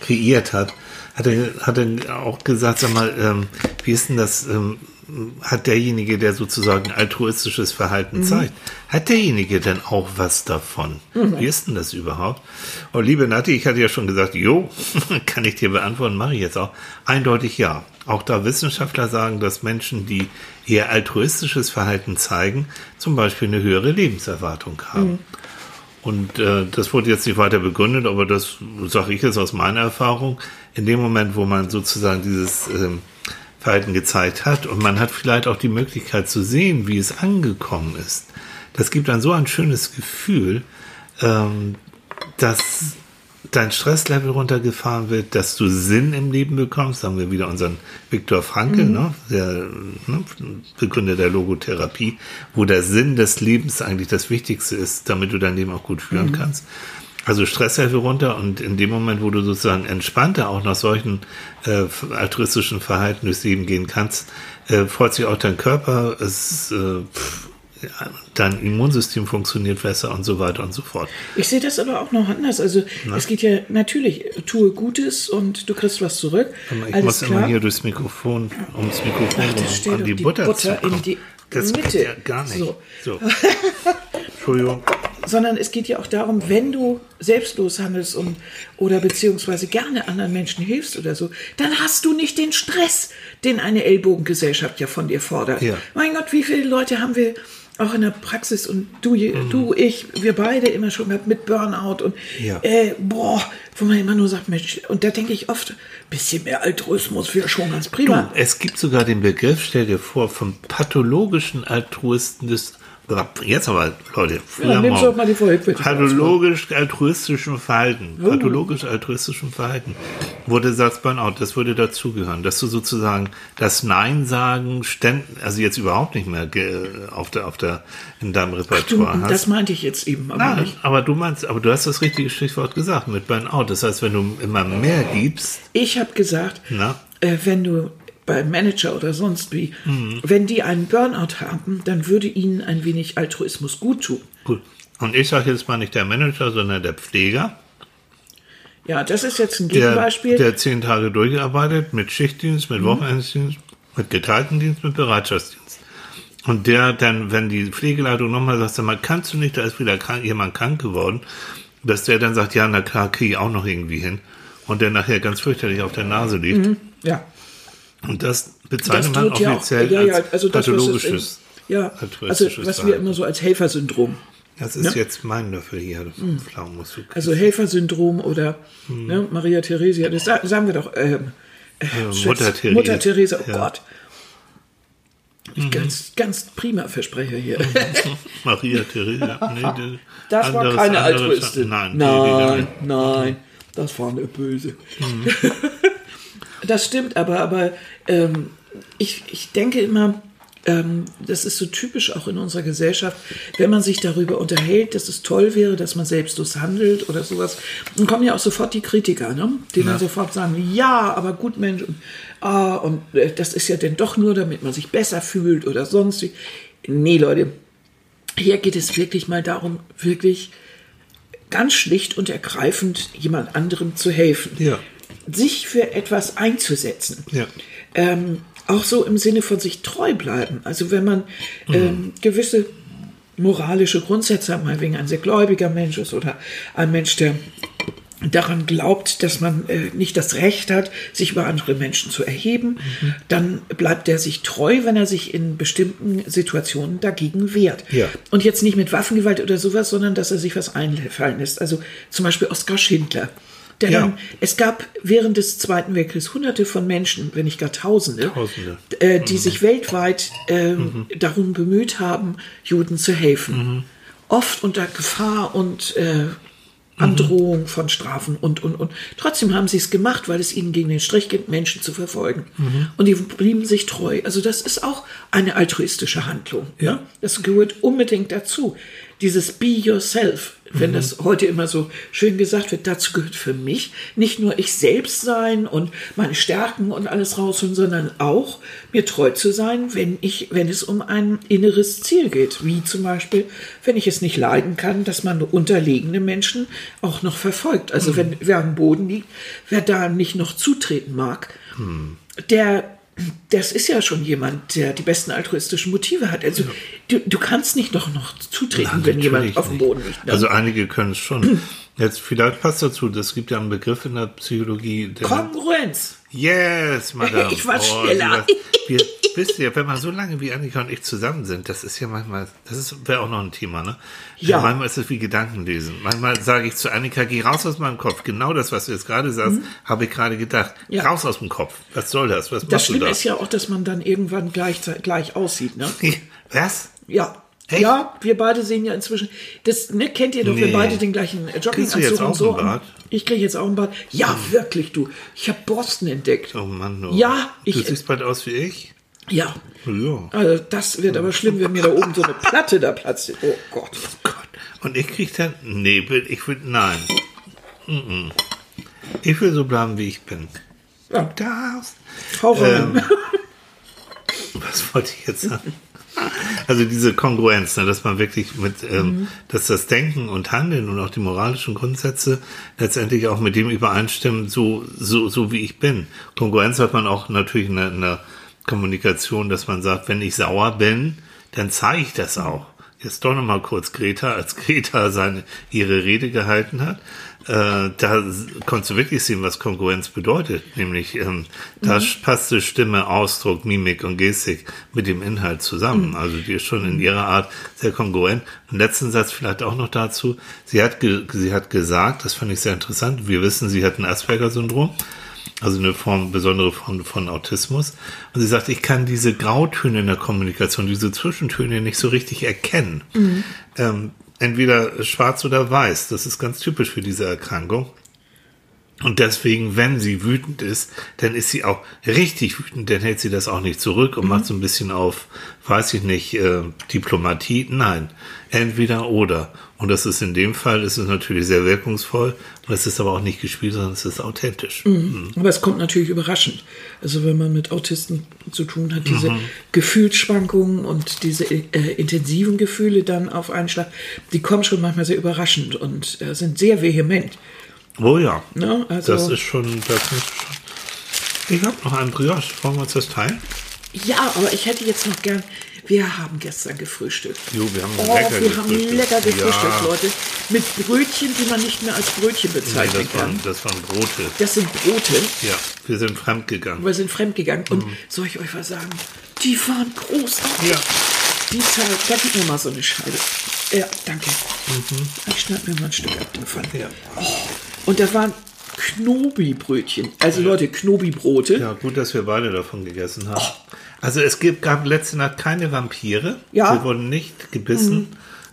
S1: kreiert hat, hat er, hat er auch gesagt, sag mal, ähm, wie ist denn das, ähm, hat derjenige, der sozusagen altruistisches
S2: Mhm.
S1: Verhalten zeigt, hat derjenige denn auch was davon?
S2: Mhm.
S1: Wie ist denn das überhaupt? Und liebe Nati, ich hatte ja schon gesagt, jo, kann ich dir beantworten, mache ich jetzt auch. Eindeutig ja. Auch da Wissenschaftler sagen, dass Menschen, die eher altruistisches Verhalten zeigen, zum Beispiel eine höhere Lebenserwartung haben. Und äh, das wurde jetzt nicht weiter begründet, aber das sage ich jetzt aus meiner Erfahrung. In dem Moment, wo man sozusagen dieses ähm, Verhalten gezeigt hat. Und man hat vielleicht auch die Möglichkeit zu sehen, wie es angekommen ist, das gibt dann so ein schönes Gefühl, ähm, dass dein Stresslevel runtergefahren wird, dass du Sinn im Leben bekommst, sagen wir wieder unseren Viktor Frankl, ne, der ne, Begründer der Logotherapie, wo der Sinn des Lebens eigentlich das Wichtigste ist, damit du dein Leben auch gut führen kannst. Also Stresslevel runter und in dem Moment, wo du sozusagen entspannter auch nach solchen äh, altruistischen Verhalten durchs Leben gehen kannst, äh, freut sich auch dein Körper, es, äh, dein Immunsystem funktioniert besser und so weiter und so fort.
S2: Ich sehe das aber auch noch anders. Also es geht ja natürlich, tue Gutes und du kriegst was zurück.
S1: Ich
S2: Alles
S1: muss
S2: klar.
S1: immer hier durchs Mikrofon, ums Mikrofon
S2: Ach,
S1: rum, an die,
S2: die
S1: Butter,
S2: Butter
S1: zu
S2: in
S1: kommen.
S2: die
S1: das
S2: Mitte.
S1: ja gar nicht.
S2: So.
S1: So. Entschuldigung.
S2: sondern es geht ja auch darum, wenn du selbstlos handelst und oder beziehungsweise gerne anderen Menschen hilfst oder so, dann hast du nicht den Stress, den eine Ellbogengesellschaft ja von dir fordert.
S1: Ja.
S2: Mein Gott, wie viele Leute haben wir auch in der Praxis und du,
S1: Mhm.
S2: du, ich, wir beide immer schon mit Burnout und
S1: Ja.
S2: äh, boah, wo man immer nur sagt, Mensch, und da denke ich oft, bisschen mehr Altruismus wäre schon ganz
S1: Du,
S2: prima.
S1: es gibt sogar den Begriff, stell dir vor, vom pathologischen Altruisten des Jetzt aber, Leute,
S2: du
S1: morgen.
S2: auch mal die Volkswirtschaft.
S1: Pathologisch altruistischen Verhalten. Pathologisch altruistischen Verhalten. Wurde sagst Burnout, das würde dazugehören, dass du sozusagen das Nein sagen ständ, also jetzt überhaupt nicht mehr auf der, auf der, in deinem
S2: Du,
S1: Repertoire hast.
S2: das meinte ich jetzt eben aber
S1: Nein,
S2: nicht.
S1: aber du meinst, aber du hast das richtige Stichwort gesagt mit Burnout. Das heißt, wenn du immer mehr gibst,
S2: Ich habe gesagt,
S1: Na?
S2: äh, wenn du beim Manager oder sonst wie, wenn die einen Burnout haben, dann würde ihnen ein wenig Altruismus gut tun.
S1: gut. Und ich sage jetzt mal nicht der Manager, sondern der Pfleger,
S2: Ja, das ist jetzt ein
S1: der,
S2: Gegenbeispiel.
S1: der zehn Tage durchgearbeitet mit Schichtdienst, mit Wochenenddienst, mit geteilten Dienst, mit Bereitschaftsdienst. Und der dann, wenn die Pflegeleitung nochmal sagt, sag mal, kannst du nicht, da ist wieder krank, jemand krank geworden, dass der dann sagt, ja, na klar, kriege ich auch noch irgendwie hin. Und der nachher ganz fürchterlich auf der Nase liegt.
S2: ja,
S1: Und das
S2: das
S1: bezeichnet man
S2: droht ja auch.
S1: offiziell
S2: Ja, ja,
S1: als
S2: also das,
S1: pathologisches.
S2: ja, also was wir immer so als Helfersyndrom.
S1: Das ist
S2: Ja.
S1: jetzt mein Löffel hier. Du
S2: Also Helfersyndrom oder ne, Maria Theresia, das sa- sagen wir doch. Ähm, äh, Schätz-
S1: Mutter Therese.
S2: Mutter Therese, oh. Gott. Ganz, ganz prima Versprecher hier.
S1: Maria Theresia. Nee,
S2: Das war
S1: anderes-
S2: keine
S1: andere-
S2: Altruistin.
S1: Nein,
S2: nein,
S1: die-
S2: nein, das war eine Böse.
S1: Mhm.
S2: das stimmt, aber, aber ähm, ich, ich denke immer, ähm, das ist so typisch auch in unserer Gesellschaft, wenn man sich darüber unterhält, dass es toll wäre, dass man selbstlos handelt oder sowas, dann kommen ja auch sofort die Kritiker, ne? die dann sofort sagen, ja, aber gut Mensch, und, ah, und äh, das ist ja denn doch nur, damit man sich besser fühlt oder sonst wie. Nee, Leute, hier geht es wirklich mal darum, wirklich ganz schlicht und ergreifend jemand anderem zu helfen.
S1: Ja.
S2: Sich für etwas einzusetzen.
S1: Ja.
S2: Ähm, auch so im Sinne von sich treu bleiben. Also wenn man ähm, gewisse moralische Grundsätze hat, meinetwegen ein sehr gläubiger Mensch ist oder ein Mensch, der daran glaubt, dass man äh, nicht das Recht hat, sich über andere Menschen zu erheben, dann bleibt er sich treu, wenn er sich in bestimmten Situationen dagegen wehrt.
S1: Ja.
S2: Und jetzt nicht mit Waffengewalt oder sowas, sondern dass er sich was einfallen lässt. Also zum Beispiel Oskar Schindler. Der
S1: Ja.
S2: dann, es gab während des Zweiten Weltkriegs hunderte von Menschen, wenn nicht gar Tausende,
S1: Tausende.
S2: äh, die sich weltweit äh, darum bemüht haben, Juden zu helfen. Oft unter Gefahr und äh, Androhung von Strafen und, und, und. Trotzdem haben sie es gemacht, weil es ihnen gegen den Strich geht, Menschen zu verfolgen. Und die blieben sich treu. Also das ist auch eine altruistische Handlung. Ja. Das gehört unbedingt dazu. Dieses Be Yourself, wenn das heute immer so schön gesagt wird, dazu gehört für mich nicht nur ich selbst sein und meine Stärken und alles rausholen, sondern auch mir treu zu sein, wenn ich, wenn es um ein inneres Ziel geht. Wie zum Beispiel, wenn ich es nicht leiden kann, dass man unterlegene Menschen auch noch verfolgt. Also wenn wer am Boden liegt, wer da nicht noch zutreten mag, der das ist ja schon jemand, der die besten altruistischen Motive hat. Also du, du kannst nicht noch, noch zutreten,
S1: Nein,
S2: wenn jemand auf dem. Boden liegt. ne?
S1: Also einige können es schon. Jetzt vielleicht passt dazu, es gibt ja einen Begriff in der Psychologie. Der
S2: Kongruenz.
S1: Yes, Madame.
S2: Ich war
S1: Oh,
S2: schneller.
S1: Wir, wisst ihr, wenn man so lange wie Annika und ich zusammen sind, das ist ja manchmal, das wäre auch noch ein Thema, ne?
S2: Ja.
S1: Manchmal ist es wie Gedankenlesen. Manchmal sage ich zu Annika, geh raus aus meinem Kopf. Genau das, was du jetzt gerade sagst, habe ich gerade gedacht.
S2: Mhm. Ja.
S1: Raus aus dem Kopf. Was soll das? Was
S2: Das
S1: machst du
S2: Schlimme
S1: da?
S2: ist ja auch, dass man dann irgendwann gleich, gleich aussieht. Ne?
S1: Was?
S2: Ja.
S1: Echt?
S2: Ja, wir beide sehen ja inzwischen. Das ne, kennt ihr doch, wir
S1: Nee.
S2: beide den gleichen äh,
S1: du
S2: Jogginganzug und so. Ich kriege jetzt auch einen Bart. Ja, wirklich, du. Ich habe Boston entdeckt.
S1: Oh Mann, du.
S2: Ja,
S1: Du
S2: ich-
S1: siehst bald aus wie ich.
S2: Ja.
S1: Ja.
S2: Also das wird aber schlimm, wenn mir da oben so eine Platte da platzt. Oh Gott.
S1: Gott. Und ich krieg dann Nebel. Ich will, nein. Ich will so bleiben, wie ich bin.
S2: Ja,
S1: Das.
S2: hau rein.
S1: Ähm, was wollte ich jetzt sagen? Also diese Kongruenz, ne, dass man wirklich mit, ähm, dass das Denken und Handeln und auch die moralischen Grundsätze letztendlich auch mit dem übereinstimmen, so, so, so wie ich bin. Kongruenz hat man auch natürlich in der, in der Kommunikation, dass man sagt, wenn ich sauer bin, dann zeige ich das auch. Jetzt doch nochmal kurz Greta, als Greta seine, ihre Rede gehalten hat, äh, da konntest du wirklich sehen, was Kongruenz bedeutet. Nämlich, ähm, da passte Stimme, Ausdruck, Mimik und Gestik mit dem Inhalt zusammen. Also die ist schon in ihrer Art sehr kongruent. Und letzten Satz vielleicht auch noch dazu. Sie hat, sie hat gesagt, das fand ich sehr interessant, wir wissen, sie hat ein Asperger-Syndrom also eine Form, besondere Form von Autismus. Und sie sagt, ich kann diese Grautöne in der Kommunikation, diese Zwischentöne nicht so richtig erkennen. Ähm, entweder schwarz oder weiß. Das ist ganz typisch für diese Erkrankung. Und deswegen, wenn sie wütend ist, dann ist sie auch richtig wütend, dann hält sie das auch nicht zurück und macht so ein bisschen auf, weiß ich nicht, äh, Diplomatie. Nein, entweder oder. Und das ist in dem Fall, ist es natürlich sehr wirkungsvoll. Und es ist aber auch nicht gespielt, sondern es ist authentisch.
S2: Aber es kommt natürlich überraschend. Also wenn man mit Autisten zu tun hat, diese Gefühlsschwankungen und diese äh, intensiven Gefühle dann auf einen Schlag, die kommen schon manchmal sehr überraschend und äh, sind sehr vehement.
S1: Oh ja.
S2: Ne? Also-
S1: das ist schon, das ist schon. Ich habe noch einen Brioche. Wollen wir uns das teilen?
S2: Ja, aber ich hätte jetzt noch gern, wir haben gestern gefrühstückt.
S1: Jo, wir haben
S2: Oh,
S1: lecker
S2: wir haben
S1: gefrühstückt.
S2: lecker gefrühstückt,
S1: Ja.
S2: Leute. Mit Brötchen, die man nicht mehr als Brötchen bezeichnen
S1: das, waren,
S2: kann.
S1: das waren Brote.
S2: Das sind Brote.
S1: Ja, wir sind fremdgegangen.
S2: Wir sind fremdgegangen. Und soll ich euch was sagen? Die waren großartig.
S1: Ja.
S2: Die Zahl, da gib mir mal so eine Scheibe. Ja, danke. Ich schneide mir mal ein Stück ab davon.
S1: Ja.
S2: Und da waren Knobi-Brötchen. Also Leute, Knobi-Brote.
S1: Ja, gut, dass wir beide davon gegessen haben. Also es gibt, gab letzte Nacht keine Vampire.
S2: Ja.
S1: Sie wurden nicht gebissen.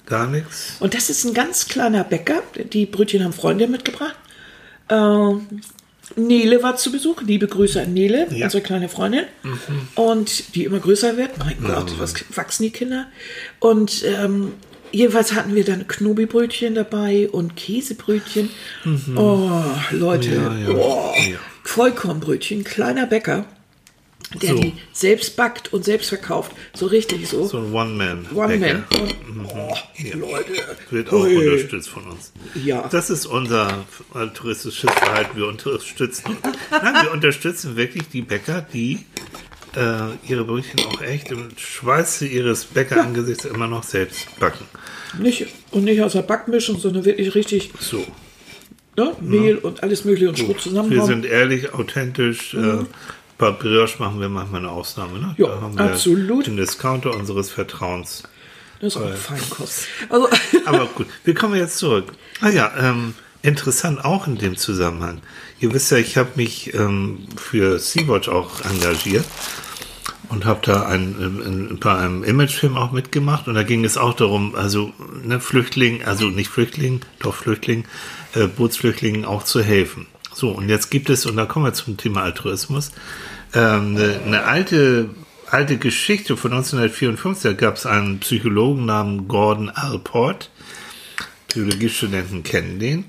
S1: Gar nichts.
S2: Und das ist ein ganz kleiner Bäcker. Die Brötchen haben Freunde mitgebracht. Ähm, Nele war zu Besuch. Liebe Grüße an Nele,
S1: Ja.
S2: unsere kleine Freundin. Und die immer größer wird. Mein Gott, was wachsen die Kinder? Und ähm, jedenfalls hatten wir dann Knobi-Brötchen dabei und Käsebrötchen. Oh, Leute.
S1: Ja, ja.
S2: Oh. Vollkornbrötchen, kleiner Bäcker. Der
S1: So.
S2: die selbst backt und selbst verkauft. So richtig so.
S1: So ein One-Man.
S2: One-Man.
S1: Bäcker.
S2: Oh, Leute.
S1: Wird auch
S2: Hui.
S1: unterstützt von uns.
S2: Ja.
S1: Das ist unser äh, touristisches Verhalten. Wir unterstützen. Nein, wir unterstützen wirklich die Bäcker, die äh, ihre Brötchen auch echt im Schweiße ihres Bäckerangesichts immer noch selbst backen.
S2: Nicht, und nicht aus der Backmischung, sondern wirklich richtig
S1: So.
S2: ne, Mehl und alles mögliche und Schrot
S1: Wir
S2: zusammenhauen.
S1: sind ehrlich, authentisch. Äh, bei Brioche machen wir manchmal eine Ausnahme. Ne?
S2: Ja,
S1: da haben wir
S2: absolut.
S1: Den Discounter unseres Vertrauens.
S2: Das ist auch Feinkost. Also,
S1: Aber gut, wir kommen jetzt zurück. Ah ja, ähm, interessant auch in dem Zusammenhang. Ihr wisst ja, ich habe mich ähm, für Sea-Watch auch engagiert und habe da ein, in, in, bei einem Imagefilm auch mitgemacht und da ging es auch darum, also ne, Flüchtlingen, also nicht Flüchtlingen, doch Flüchtlingen, äh, Bootsflüchtlingen auch zu helfen. So, und jetzt gibt es, und da kommen wir zum Thema Altruismus, ähm, eine, alte, alte Geschichte von 1954, da gab es einen Psychologen namens Gordon Alport, Biologiestudenten kennen den.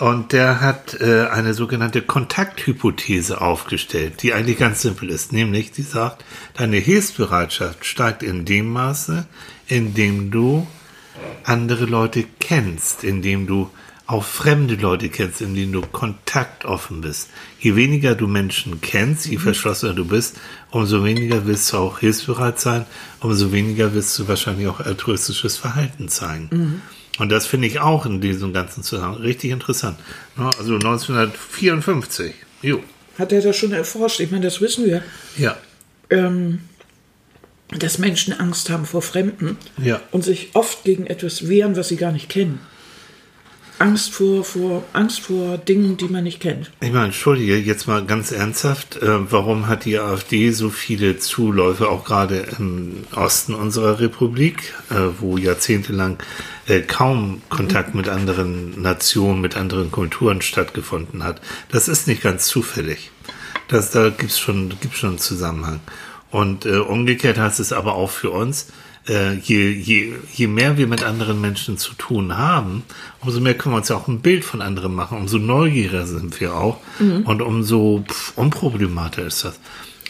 S1: Und der hat äh, eine sogenannte Kontakthypothese aufgestellt, die eigentlich ganz simpel ist. Nämlich, die sagt, deine Hilfsbereitschaft steigt in dem Maße, in dem du andere Leute kennst, indem du auch fremde Leute kennst, indem du kontaktoffen bist. Je weniger du Menschen kennst, je verschlossener du bist, umso weniger wirst du auch hilfsbereit sein, umso weniger wirst du wahrscheinlich auch altruistisches Verhalten zeigen. Und das finde ich auch in diesem ganzen Zusammenhang richtig interessant. Also 1954. Jo.
S2: hat er das schon erforscht? Ich meine, das wissen wir.
S1: Ja.
S2: Ähm, dass Menschen Angst haben vor Fremden
S1: Ja.
S2: und sich oft gegen etwas wehren, was sie gar nicht kennen. Angst vor, vor, Angst vor Dingen, die man nicht kennt.
S1: Ich meine, entschuldige, jetzt mal ganz ernsthaft, äh, warum hat die AfD so viele Zuläufe, auch gerade im Osten unserer Republik, äh, wo jahrzehntelang äh, kaum Kontakt mit anderen Nationen, mit anderen Kulturen stattgefunden hat? Das ist nicht ganz zufällig. Das, da gibt's schon, gibt's schon einen Zusammenhang. Und äh, umgekehrt heißt es aber auch für uns, äh, je, je, je mehr wir mit anderen Menschen zu tun haben, umso mehr können wir uns ja auch ein Bild von anderen machen, umso neugieriger sind wir auch und umso unproblematischer ist das.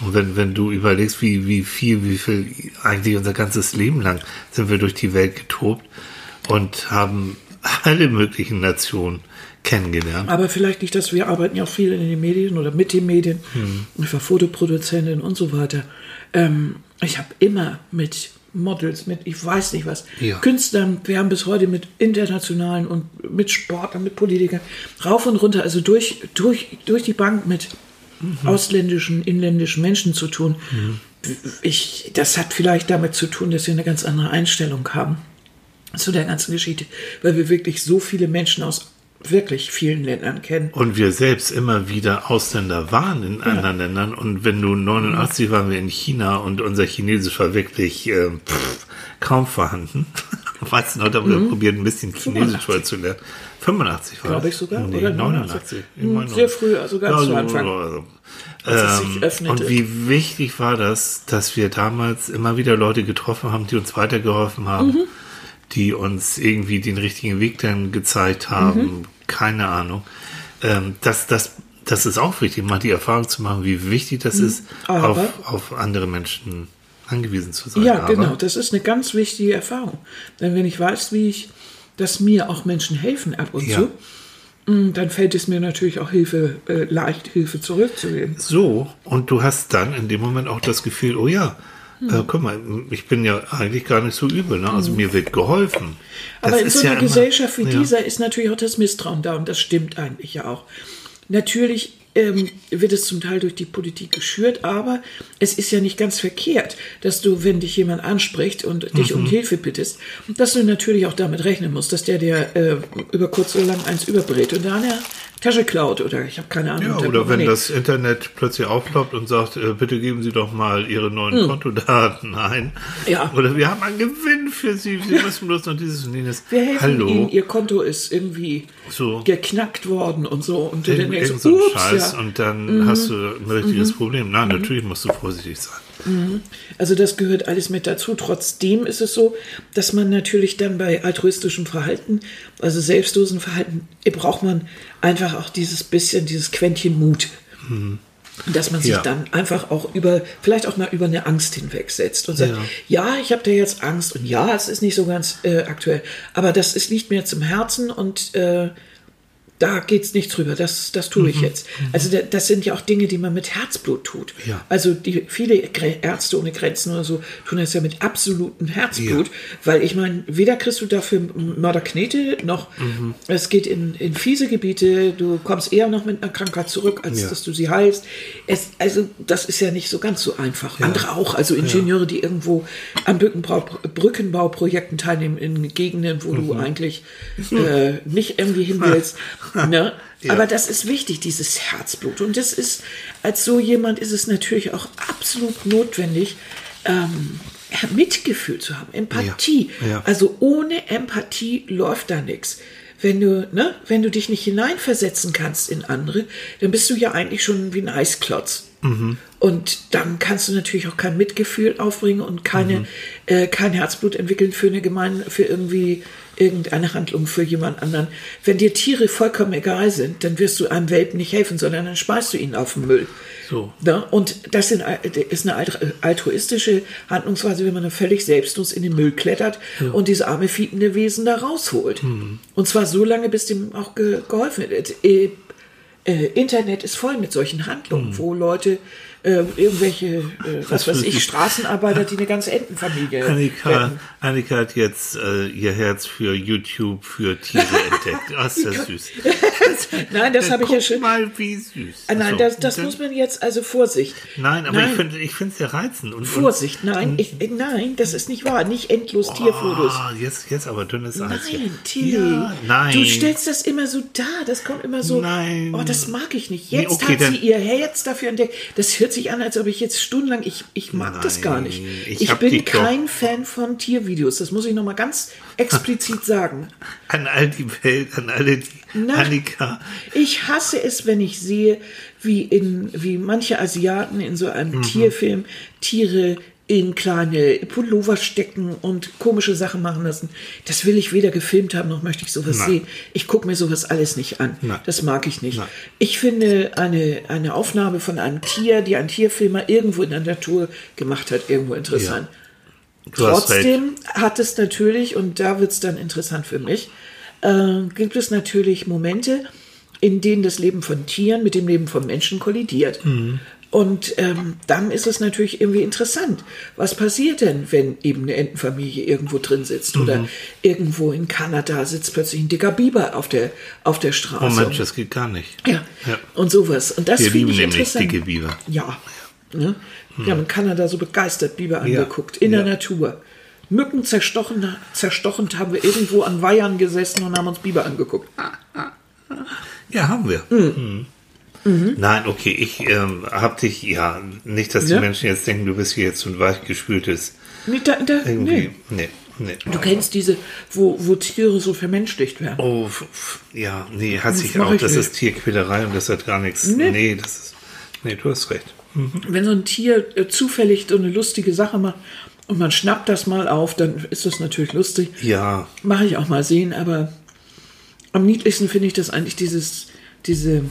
S1: Und wenn, wenn du überlegst, wie, wie viel, wie viel eigentlich unser ganzes Leben lang sind wir durch die Welt getobt und haben alle möglichen Nationen kennengelernt.
S2: Aber vielleicht nicht, dass wir arbeiten ja auch viel in den Medien oder mit den Medien.
S1: Hm.
S2: Ich war Fotoproduzentin und so weiter. Ähm, ich habe immer mit Models, mit ich weiß nicht was,
S1: Ja.
S2: Künstlern, wir haben bis heute mit internationalen und mit Sportlern, mit Politikern, rauf und runter, also durch, durch, durch die Bank mit
S1: Mhm.
S2: ausländischen, inländischen Menschen zu tun. Ich, das hat vielleicht damit zu tun, dass wir eine ganz andere Einstellung haben zu der ganzen Geschichte, weil wir wirklich so viele Menschen aus wirklich vielen Ländern kennen.
S1: Und wir selbst immer wieder Ausländer waren in anderen Ländern. Und wenn du 89 waren wir in China und unser Chinesisch war wirklich äh, pff, kaum vorhanden. Weißt du noch, da haben wir probiert, ein bisschen Chinesisch
S2: 85.
S1: vorher zu lernen. 85 war
S2: Glaube ich sogar,
S1: Nee,
S2: oder
S1: 89. Ich
S2: Hm,
S1: meine,
S2: sehr früh, also ganz zu
S1: so,
S2: Anfang.
S1: also, ähm, und wie wichtig war das, dass wir damals immer wieder Leute getroffen haben, die uns weitergeholfen haben,
S2: Mhm.
S1: die uns irgendwie den richtigen Weg dann gezeigt haben,
S2: Mhm.
S1: Keine Ahnung. Ähm, das, das, das ist auch wichtig, mal die Erfahrung zu machen, wie wichtig das ist,
S2: Mhm. Aber-
S1: auf, auf andere Menschen angewiesen zu sein.
S2: Ja,
S1: Aber-
S2: genau, das ist eine ganz wichtige Erfahrung. Denn wenn ich weiß, wie ich, dass mir auch Menschen helfen ab und
S1: Ja.
S2: zu, mm, dann fällt es mir natürlich auch Hilfe, äh, leicht Hilfe zurückzugeben.
S1: So, und du hast dann in dem Moment auch das Gefühl, oh ja. Äh, guck mal, ich bin ja eigentlich gar nicht so übel, ne? also mir wird geholfen.
S2: Aber
S1: Das
S2: in
S1: ist
S2: so einer
S1: ja immer-
S2: Gesellschaft wie
S1: ja.
S2: dieser ist natürlich auch das Misstrauen da und das stimmt eigentlich ja auch. Natürlich ähm, wird es zum Teil durch die Politik geschürt, aber es ist ja nicht ganz verkehrt, dass du, wenn dich jemand anspricht und dich
S1: Mhm.
S2: um Hilfe bittest, dass du natürlich auch damit rechnen musst, dass der dir äh, über kurz oder lang eins überbrät und da eine Tasche klaut oder ich habe keine Ahnung.
S1: Ja, oder wenn
S2: Portemonnaie.
S1: das Internet plötzlich aufploppt und sagt, äh, bitte geben Sie doch mal Ihre neuen Kontodaten ein.
S2: Hm. Ja.
S1: Oder wir haben einen Gewinn für Sie, Sie müssen bloß noch dieses und jenes.
S2: Wir helfen
S1: Hallo.
S2: Ihnen, Ihr Konto ist irgendwie
S1: So.
S2: geknackt worden und so. Und du denkst,
S1: so
S2: ups,
S1: Scheiß
S2: ja. Mhm.
S1: und dann hast du ein richtiges Problem. Nein, natürlich musst du vorsichtig sein.
S2: Also das gehört alles mit dazu. Trotzdem ist es so, dass man natürlich dann bei altruistischem Verhalten, also selbstlosen Verhalten, braucht man einfach auch dieses bisschen, dieses Quäntchen Mut. Dass man sich
S1: Ja.
S2: dann einfach auch über, vielleicht auch mal über eine Angst hinwegsetzt und sagt, ja, ich habe da jetzt Angst und ja, es ist nicht so ganz äh, aktuell, aber das ist nicht mehr zum Herzen und äh, da geht's nicht drüber, das, das tue ich jetzt. Also da- das sind ja auch Dinge, die man mit Herzblut tut.
S1: Ja.
S2: Also die viele Ärzte ohne Grenzen oder so tun das ja mit absolutem Herzblut, weil ich meine, weder kriegst du dafür Mörderknete, noch es geht in, in fiese Gebiete, du kommst eher noch mit einer Krankheit zurück, als
S1: Ja.
S2: dass du sie heilst. Es, also das ist ja nicht so ganz so einfach. Andere auch, also Ingenieure, die irgendwo an Brückenbau, Brückenbauprojekten teilnehmen in Gegenden, wo du eigentlich äh, nicht irgendwie hin willst. ne? Aber das ist wichtig, dieses Herzblut. Und das ist, als so jemand ist es natürlich auch absolut notwendig, ähm, Mitgefühl zu haben, Empathie.
S1: Ja, ja.
S2: Also ohne Empathie läuft da nichts. Wenn du, ne, wenn du dich nicht hineinversetzen kannst in andere, dann bist du ja eigentlich schon wie ein Eisklotz. Und dann kannst du natürlich auch kein Mitgefühl aufbringen und keine, äh, kein Herzblut entwickeln für eine Gemeinde, für irgendwie irgendeine Handlung für jemand anderen. Wenn dir Tiere vollkommen egal sind, dann wirst du einem Welpen nicht helfen, sondern dann schmeißt du ihn auf den Müll.
S1: So.
S2: Ne? Und das sind, ist eine alt- altruistische Handlungsweise, wenn man dann völlig selbstlos in den Müll klettert und dieses arme fietende Wesen da rausholt. Und zwar so lange, bis dem auch ge geholfen wird. Äh, äh, Internet ist voll mit solchen Handlungen, wo Leute äh, irgendwelche, äh, was weiß ich, Straßenarbeiter, die eine ganze Entenfamilie
S1: Annika,
S2: retten.
S1: Annika hat jetzt äh, ihr Herz für YouTube für Tiere entdeckt. Oh, ist das süß.
S2: Nein, das habe ich ja
S1: Guck
S2: schon.
S1: mal, wie süß.
S2: Ah, Nein,
S1: So,
S2: das, das
S1: und
S2: muss man jetzt, also Vorsicht.
S1: Nein, aber
S2: Nein.
S1: ich finde ich es ja reizend. Und,
S2: Vorsicht, nein, ich, äh, nein, das ist nicht wahr. Nicht endlos
S1: Und,
S2: Tierfotos.
S1: oh, jetzt, jetzt aber dünnes Eis.
S2: Nein, Tilly.
S1: Ja, nein.
S2: Du stellst das immer so dar. Das kommt immer so.
S1: Nein.
S2: Oh, das mag ich nicht.
S1: Nee,
S2: Jetzt
S1: okay,
S2: hat sie ihr Herz dafür entdeckt. Das hört sich an, als ob ich jetzt stundenlang. Ich, ich mag das gar nicht.
S1: Nein,
S2: Ich,
S1: ich
S2: bin kein Fan von Tiervideos. Das muss ich nochmal ganz explizit sagen.
S1: An all die Welt, an alle die
S2: Na.
S1: Annika.
S2: Ich hasse es, wenn ich sehe, wie in wie manche Asiaten in so
S1: Mhm.
S2: einem Tierfilm Tiere in kleine Pullover stecken und komische Sachen machen lassen. Das will ich weder gefilmt haben, noch möchte ich sowas
S1: Nein.
S2: sehen. Ich gucke mir sowas alles nicht an.
S1: Nein.
S2: Das mag ich nicht.
S1: Nein.
S2: Ich finde eine, eine Aufnahme von einem Tier, die ein Tierfilmer irgendwo in der Natur gemacht hat, irgendwo interessant.
S1: Recht.
S2: Trotzdem hat es natürlich, und da wird es dann interessant für mich, äh, gibt es natürlich Momente, in denen das Leben von Tieren mit dem Leben von Menschen kollidiert.
S1: Mhm.
S2: Und ähm, dann ist es natürlich irgendwie interessant. Was passiert denn, wenn eben eine Entenfamilie irgendwo drin sitzt
S1: Mhm.
S2: oder irgendwo in Kanada sitzt plötzlich ein dicker Biber auf der, auf der Straße?
S1: Oh Mensch, das geht gar nicht.
S2: ja.
S1: Ja.
S2: und sowas. Und das
S1: Wir lieben
S2: ich
S1: nämlich dicke Biber.
S2: Ja. Ne? Wir haben in Kanada so begeistert Biber angeguckt, in
S1: Ja.
S2: der Natur. Mücken zerstochen, zerstochend haben wir irgendwo an Weihern gesessen und haben uns Biber angeguckt.
S1: Ja, haben wir. Mhm. Nein, okay, ich ähm, hab dich, ja, nicht, dass die
S2: Ja?
S1: Menschen jetzt denken, du bist hier jetzt so ein weichgespültes
S2: Nee, da, da,
S1: irgendwie.
S2: nee.
S1: Nee, nee.
S2: Du kennst diese, wo, wo Tiere so vermenschlicht werden.
S1: Oh, ja, nee, hat sich auch, das
S2: nicht.
S1: ist Tierquälerei und das hat gar nichts.
S2: Nee.
S1: Nee, das ist, nee, du hast recht.
S2: Wenn so ein Tier äh, zufällig so eine lustige Sache macht und man schnappt das mal auf, dann ist das natürlich lustig.
S1: Ja,
S2: Mache ich auch mal sehen, aber am niedlichsten finde ich das eigentlich dieses, diese,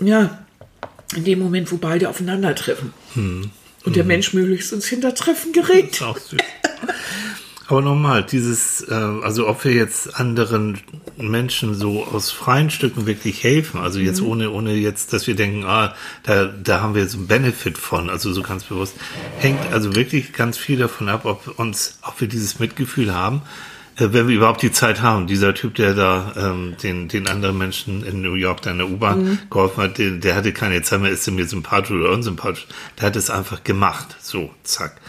S2: ja, in dem Moment, wo beide aufeinandertreffen. Und der Mensch möglichst ins Hintertreffen gerät.
S1: auch süß. Aber nochmal, dieses, äh, also ob wir jetzt anderen Menschen so aus freien Stücken wirklich helfen, also jetzt
S2: Mhm.
S1: ohne, ohne jetzt, dass wir denken, ah, da, da haben wir so einen Benefit von, also so ganz bewusst, hängt also wirklich ganz viel davon ab, ob uns, ob wir dieses Mitgefühl haben, wenn wir überhaupt die Zeit haben. Dieser Typ, der da ähm, den, den anderen Menschen in New York da in der U-Bahn
S2: Mhm.
S1: geholfen hat, der, der hatte keine Zeit mehr, ist er mir sympathisch oder unsympathisch. Der hat es einfach gemacht. So, zack.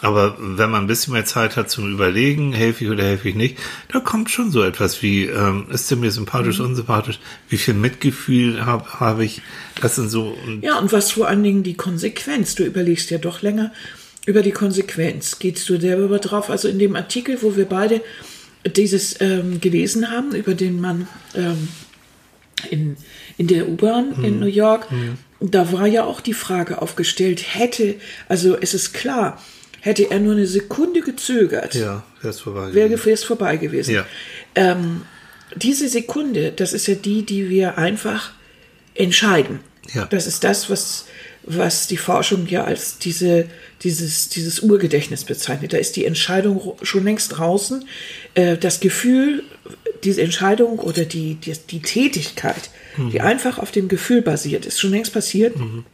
S1: Aber wenn man ein bisschen mehr Zeit hat zum Überlegen, helfe ich oder helfe ich nicht, da kommt schon so etwas wie, ähm, ist der mir sympathisch, unsympathisch, wie viel Mitgefühl habe hab ich, das sind so, und
S2: Ja, und was vor allen Dingen die Konsequenz. Du überlegst ja doch länger über die Konsequenz. Gehst du darüber drauf? Also in dem Artikel, wo wir beide dieses ähm, gelesen haben, über den Mann ähm, in, in der U-Bahn in New York, da war ja auch die Frage aufgestellt, hätte, also es ist klar, hätte er nur eine Sekunde gezögert,
S1: ja, wäre es vorbei.
S2: gefäß vorbei gewesen.
S1: Ja.
S2: Ähm, diese Sekunde, das ist ja die, die wir einfach entscheiden.
S1: Ja.
S2: Das ist das, was, was die Forschung ja als diese, dieses, dieses Urgedächtnis bezeichnet. Da ist die Entscheidung schon längst draußen. Äh, das Gefühl, diese Entscheidung oder die, die, die Tätigkeit, mhm. die einfach auf dem Gefühl basiert, ist schon längst passiert, mhm.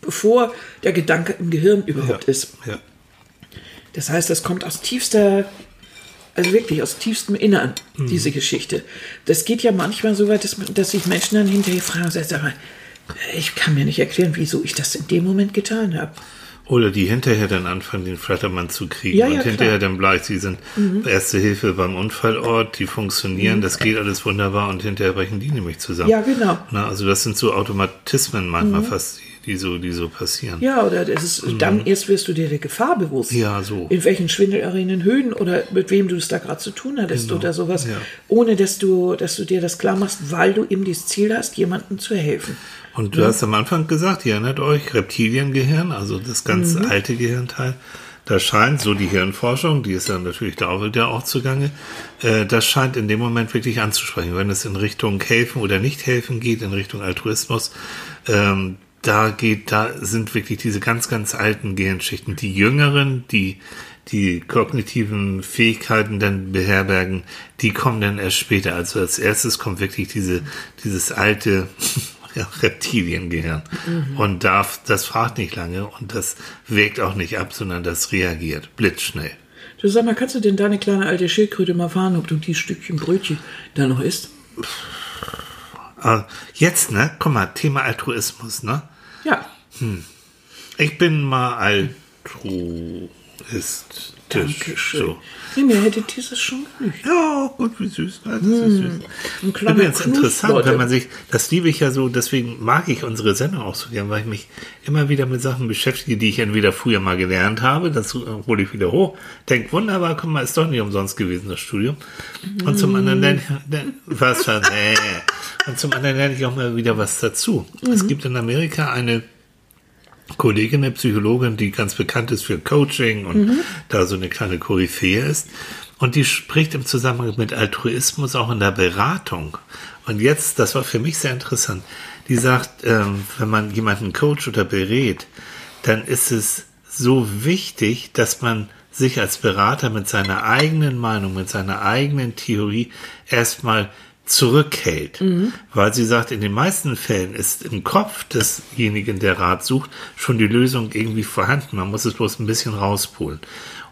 S2: bevor der Gedanke im Gehirn überhaupt
S1: ja.
S2: ist.
S1: Ja.
S2: Das heißt, das kommt aus tiefster, also wirklich aus tiefstem Innern, mhm. diese Geschichte. Das geht ja manchmal so weit, dass, dass sich Menschen dann hinterher fragen, sag mal, ich kann mir nicht erklären, wieso ich das in dem Moment getan habe.
S1: Oder die hinterher dann anfangen, den Flattermann zu kriegen.
S2: Ja, ja,
S1: und hinterher
S2: klar.
S1: dann bleibt, sie sind mhm. Erste Hilfe beim Unfallort, die funktionieren, mhm. das geht alles wunderbar und hinterher brechen die nämlich zusammen.
S2: Ja, genau.
S1: Na, also das sind so Automatismen manchmal mhm. fast, die, so, die so passieren.
S2: Ja, oder das ist, dann erst wirst du dir der Gefahr bewusst.
S1: Ja, so.
S2: In welchen schwindelerregenden Höhen oder mit wem du es da gerade zu tun hattest
S1: Genau.
S2: oder sowas.
S1: Ja.
S2: Ohne dass du, dass du dir das klar machst, weil du eben dieses Ziel hast, jemandem zu helfen.
S1: Und du hast am Anfang gesagt, ihr erinnert euch, Reptiliengehirn, also das ganz
S2: Mhm.
S1: alte Gehirnteil, da scheint, so die Hirnforschung, die ist dann natürlich da auch wieder auch zugange, äh, das scheint in dem Moment wirklich anzusprechen. Wenn es in Richtung helfen oder nicht helfen geht, in Richtung Altruismus, ähm, da geht, da sind wirklich diese ganz, ganz alten Gehirnschichten. Die jüngeren, die die kognitiven Fähigkeiten dann beherbergen, die kommen dann erst später. Also als erstes kommt wirklich diese, dieses alte ja, Reptiliengehirn. Und darf, das fragt nicht lange und das wägt auch nicht ab, sondern das reagiert blitzschnell.
S2: Du sag mal, kannst du denn deine kleine alte Schildkröte mal fahren, ob du die Stückchen Brötchen da noch isst?
S1: Äh, jetzt, ne, guck mal, Thema Altruismus, ne?
S2: Ja.
S1: Ich bin mal
S2: Dankeschön.
S1: So.
S2: Nee, mir hättet dieses schon genügt.
S1: Ja, gut, wie süß. Das ist süß. Übrigens
S2: Knuff,
S1: interessant,
S2: Leute.
S1: wenn man sich, das liebe ich ja so, deswegen mag ich unsere Sendung auch so gern, weil ich mich immer wieder mit Sachen beschäftige, die ich entweder früher mal gelernt habe, das hole ich wieder hoch, denk wunderbar, guck mal, ist doch nicht umsonst gewesen, das Studium. Und zum anderen lerne ich, was nee. Und zum anderen lerne ich auch mal wieder was dazu. Es gibt in Amerika eine Kollegin, eine Psychologin, die ganz bekannt ist für Coaching und da so eine kleine Koryphäe ist. Und die spricht im Zusammenhang mit Altruismus auch in der Beratung. Und jetzt, das war für mich sehr interessant, die sagt, ähm, wenn man jemanden coacht oder berät, dann ist es so wichtig, dass man sich als Berater mit seiner eigenen Meinung, mit seiner eigenen Theorie erstmal zurückhält. Weil sie sagt, in den meisten Fällen ist im Kopf desjenigen, der Rat sucht, schon die Lösung irgendwie vorhanden. Man muss es bloß ein bisschen rauspulen.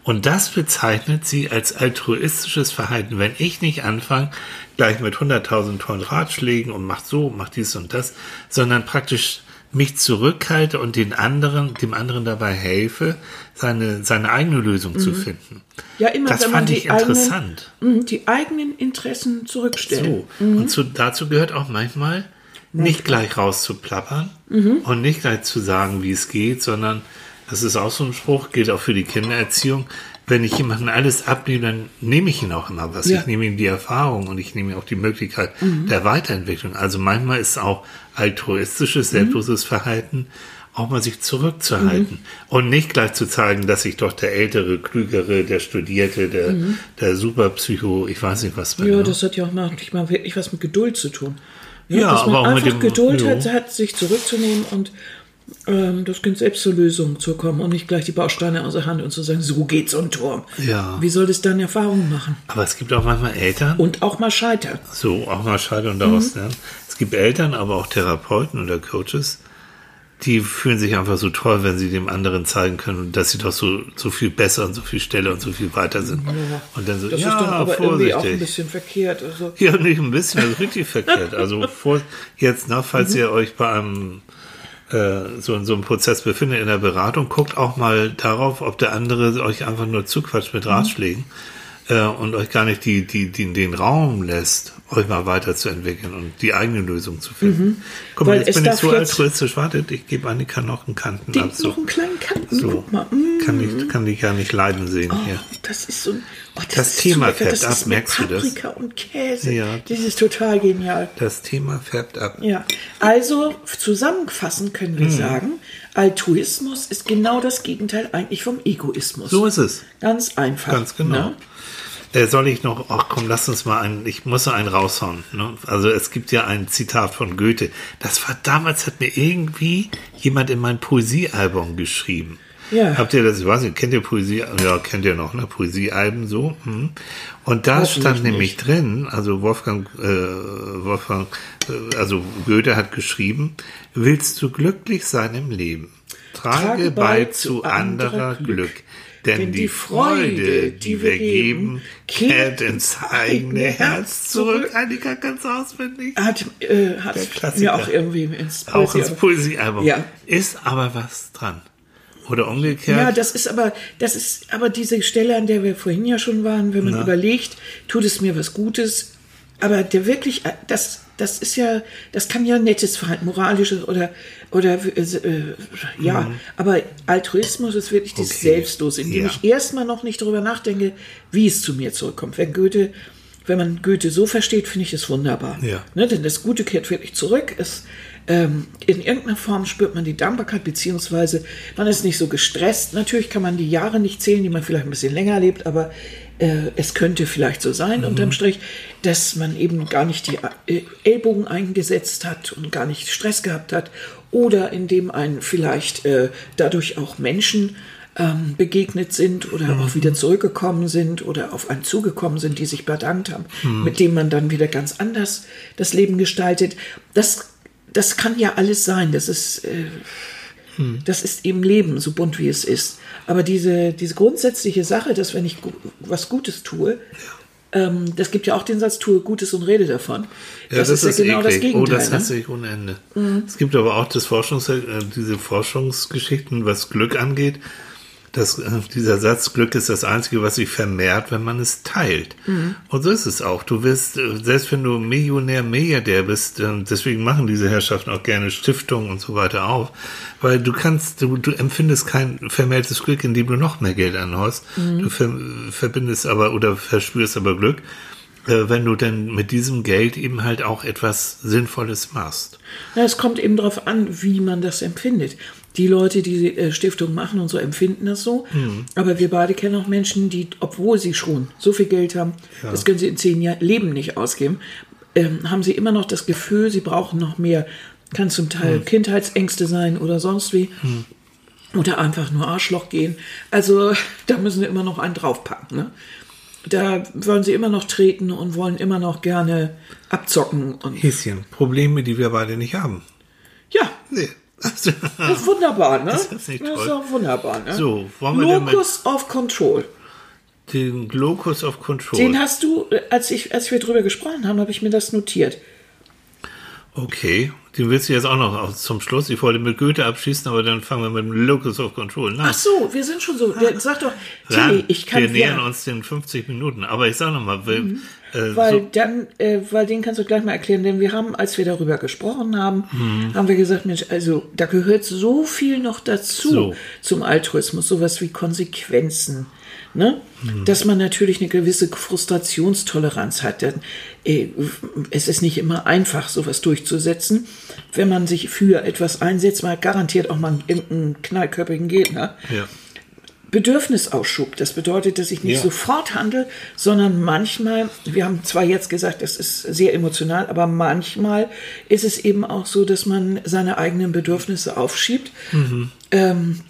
S1: Und das bezeichnet sie als altruistisches Verhalten. Wenn ich nicht anfange, gleich mit 100.000 tollen Ratschlägen und macht so, macht dies und das, sondern praktisch mich zurückhalte und den anderen, dem anderen dabei helfe, seine, seine eigene Lösung zu finden.
S2: Ja, immer
S1: das
S2: wenn man
S1: fand
S2: die
S1: ich interessant.
S2: Eigenen, Mhm, die eigenen Interessen zurückstellen.
S1: So. Und zu, dazu gehört auch manchmal, nicht gleich rauszuplappern und nicht gleich zu sagen, wie es geht, sondern das ist auch so ein Spruch, gilt auch für die Kindererziehung. Wenn ich jemandem alles abnehme, dann nehme ich ihm auch immer was.
S2: Ja.
S1: Ich nehme ihm die Erfahrung und ich nehme ihm auch die Möglichkeit der Weiterentwicklung. Also manchmal ist auch altruistisches, selbstloses Verhalten auch mal sich zurückzuhalten und nicht gleich zu zeigen, dass ich doch der Ältere, Klügere, der Studierte, der, der Superpsycho, ich weiß nicht was bin.
S2: Ja, das hat ja auch manchmal wirklich was mit Geduld zu tun.
S1: Ja,
S2: dass man
S1: aber auch mit
S2: einfach
S1: dem-
S2: Geduld hat, hat, sich zurückzunehmen und ähm, das Kind selbst zur Lösung zu kommen und nicht gleich die Bausteine aus der Hand und zu sagen, so geht so ein Turm.
S1: Ja.
S2: Wie soll das dann Erfahrungen machen?
S1: Aber es gibt auch manchmal Eltern,
S2: Und auch mal scheitern.
S1: so auch mal Scheidung daraus lernen. Es gibt Eltern, aber auch Therapeuten oder Coaches, die fühlen sich einfach so toll, wenn sie dem anderen zeigen können, dass sie doch so, so viel besser und so viel schneller und so viel weiter sind. Und dann so,
S2: Das
S1: ja,
S2: ist dann aber irgendwie auch ein
S1: vorsichtig.
S2: bisschen verkehrt. Also,
S1: Ja, nicht ein bisschen, ist richtig verkehrt. Also vor, jetzt, ne, falls
S2: Mhm.
S1: ihr euch bei einem so in so einem Prozess befindet in der Beratung, guckt auch mal darauf, ob der andere euch einfach nur zuquatscht
S2: Mhm.
S1: mit Ratschlägen äh, und euch gar nicht die, die, die, den Raum lässt, euch mal weiterzuentwickeln und die eigene Lösung zu finden. Guck mal,
S2: Mhm. Weil
S1: jetzt bin ich so altruistisch. Wartet, ich gebe Annika noch einen
S2: den,
S1: Kantenabzug.
S2: noch einen kleinen Kanten.
S1: So.
S2: Guck mal. Mm,
S1: Kann ich, kann ich ja nicht leiden sehen hier.
S2: das ist so ein. Oh, das,
S1: Das Thema
S2: so lecker.
S1: färbt ab, merkst du das?
S2: Paprika und Käse.
S1: Ja.
S2: Das ist total genial.
S1: Das Thema färbt ab.
S2: Ja, also zusammenfassend können wir sagen, Altruismus ist genau das Gegenteil eigentlich vom Egoismus.
S1: So ist es.
S2: Ganz einfach.
S1: Ganz genau.
S2: ne?
S1: Äh, soll ich noch, ach komm, lass uns mal einen, ich muss einen raushauen. Ne? Also es gibt ja ein Zitat von Goethe. Das war damals, hat mir irgendwie jemand in mein Poesiealbum geschrieben.
S2: Ja.
S1: Habt ihr das, ich weiß nicht, kennt ihr Poesie, ja, kennt ihr noch, ne? Poesiealben so. Hm. Und da stand nämlich
S2: nicht.
S1: drin, also Wolfgang, äh, Wolfgang, äh, also Goethe hat geschrieben, willst du glücklich sein im Leben? Trage, bei zu anderer Glück. Denn die Freude, die wir geben, kehrt ins eigene Herz zurück. Annika, du auswendig?
S2: Hat, äh, hat mir auch irgendwie ins
S1: Auch ins
S2: Poesie-
S1: Poesiealbum.
S2: Ja.
S1: Ist aber was dran. Oder umgekehrt.
S2: Ja, das ist aber, das ist aber diese Stelle, an der wir vorhin ja schon waren, wenn man überlegt, tut es mir was Gutes, aber der wirklich, äh, das, das ist ja, das kann ja nettes Verhalten, moralisches oder, oder, äh, ja, aber Altruismus ist wirklich
S1: Okay.
S2: Selbstlose, indem
S1: Ja.
S2: ich erstmal noch nicht darüber nachdenke, wie es zu mir zurückkommt. Wenn Goethe, wenn man Goethe so versteht, finde ich das wunderbar.
S1: Ja.
S2: Ne, denn das Gute kehrt wirklich zurück. Es, ähm, in irgendeiner Form spürt man die Dankbarkeit, beziehungsweise man ist nicht so gestresst. Natürlich kann man die Jahre nicht zählen, die man vielleicht ein bisschen länger lebt, aber äh, es könnte vielleicht so sein, unterm Strich, dass man eben gar nicht die äh, Ellbogen eingesetzt hat und gar nicht Stress gehabt hat oder indem einen vielleicht äh, dadurch auch Menschen ähm, begegnet sind oder auch wieder zurückgekommen sind oder auf einen zugekommen sind, die sich bedankt haben, mit dem man dann wieder ganz anders das Leben gestaltet. Das, das kann ja alles sein. Das ist, äh, das ist eben Leben, so bunt wie es ist. Aber diese, diese grundsätzliche Sache, dass wenn ich gu was Gutes tue, ähm, das gibt ja auch den Satz, tue Gutes und rede davon.
S1: Ja,
S2: das, ist ja genau das
S1: eklig.
S2: Gegenteil.
S1: Oh, das
S2: ne?
S1: hasse ich ohne Ende. Es gibt aber auch das Forschungs äh, diese Forschungsgeschichten, was Glück angeht. Das, äh, dieser Satz, Glück ist das Einzige, was sich vermehrt, wenn man es teilt.
S2: Mhm.
S1: Und so ist es auch. Du wirst, äh, selbst wenn du Millionär, Milliardär bist, äh, deswegen machen diese Herrschaften auch gerne Stiftungen und so weiter auf, weil du kannst, du, du empfindest kein vermehrtes Glück, indem du noch mehr Geld anhaust.
S2: Mhm.
S1: Du ver, verbindest aber oder verspürst aber Glück, wenn du dann mit diesem Geld eben halt auch etwas Sinnvolles machst.
S2: Na, es kommt eben darauf an, wie man das empfindet. Die Leute, die äh, Stiftung machen und so, empfinden das so.
S1: Mhm.
S2: Aber wir beide kennen auch Menschen, die, obwohl sie schon so viel Geld haben, das können sie in zehn Jahren Leben nicht ausgeben, ähm, haben sie immer noch das Gefühl, sie brauchen noch mehr. Kann zum Teil
S1: Mhm.
S2: Kindheitsängste sein oder sonst wie. Oder einfach nur Arschloch gehen. Also da müssen sie immer noch einen draufpacken. Ne? Da wollen sie immer noch treten und wollen immer noch gerne abzocken. Und
S1: Häschen, Probleme, die wir beide nicht haben.
S2: ja,
S1: Nee.
S2: Das ist wunderbar, ne?
S1: Das ist nicht
S2: Das ist
S1: toll.
S2: doch wunderbar, ne?
S1: So, wollen wir
S2: Locus of Control.
S1: Den Locus of Control.
S2: Den hast du, äh, als, ich, als wir drüber gesprochen haben, habe ich mir das notiert.
S1: Okay, den willst du jetzt auch noch zum Schluss. Ich wollte mit Goethe abschließen, aber dann fangen wir mit dem Locus of Control. Nein.
S2: Ach so, wir sind schon so. Der, sag doch, Tilly, ich kann
S1: wir nähern
S2: ja,
S1: uns den 50 Minuten. Aber ich sag noch mal, will, äh,
S2: Weil
S1: so,
S2: dann, äh, weil den kannst du gleich mal erklären, denn wir haben, als wir darüber gesprochen haben,
S1: Mhm.
S2: haben wir gesagt, Mensch, also da gehört so viel noch dazu
S1: So.
S2: zum Altruismus, sowas wie Konsequenzen. Ne?
S1: Mhm.
S2: Dass man natürlich eine gewisse Frustrationstoleranz hat. Denn, äh, es ist nicht immer einfach, sowas durchzusetzen. Wenn man sich für etwas einsetzt, man garantiert auch mal irgendeinen knallköpfigen Gegner.
S1: ja.
S2: Bedürfnisausschub. Das bedeutet, dass ich nicht
S1: Ja.
S2: sofort handle, sondern manchmal, wir haben zwar jetzt gesagt, das ist sehr emotional, aber manchmal ist es eben auch so, dass man seine eigenen Bedürfnisse aufschiebt, ähm,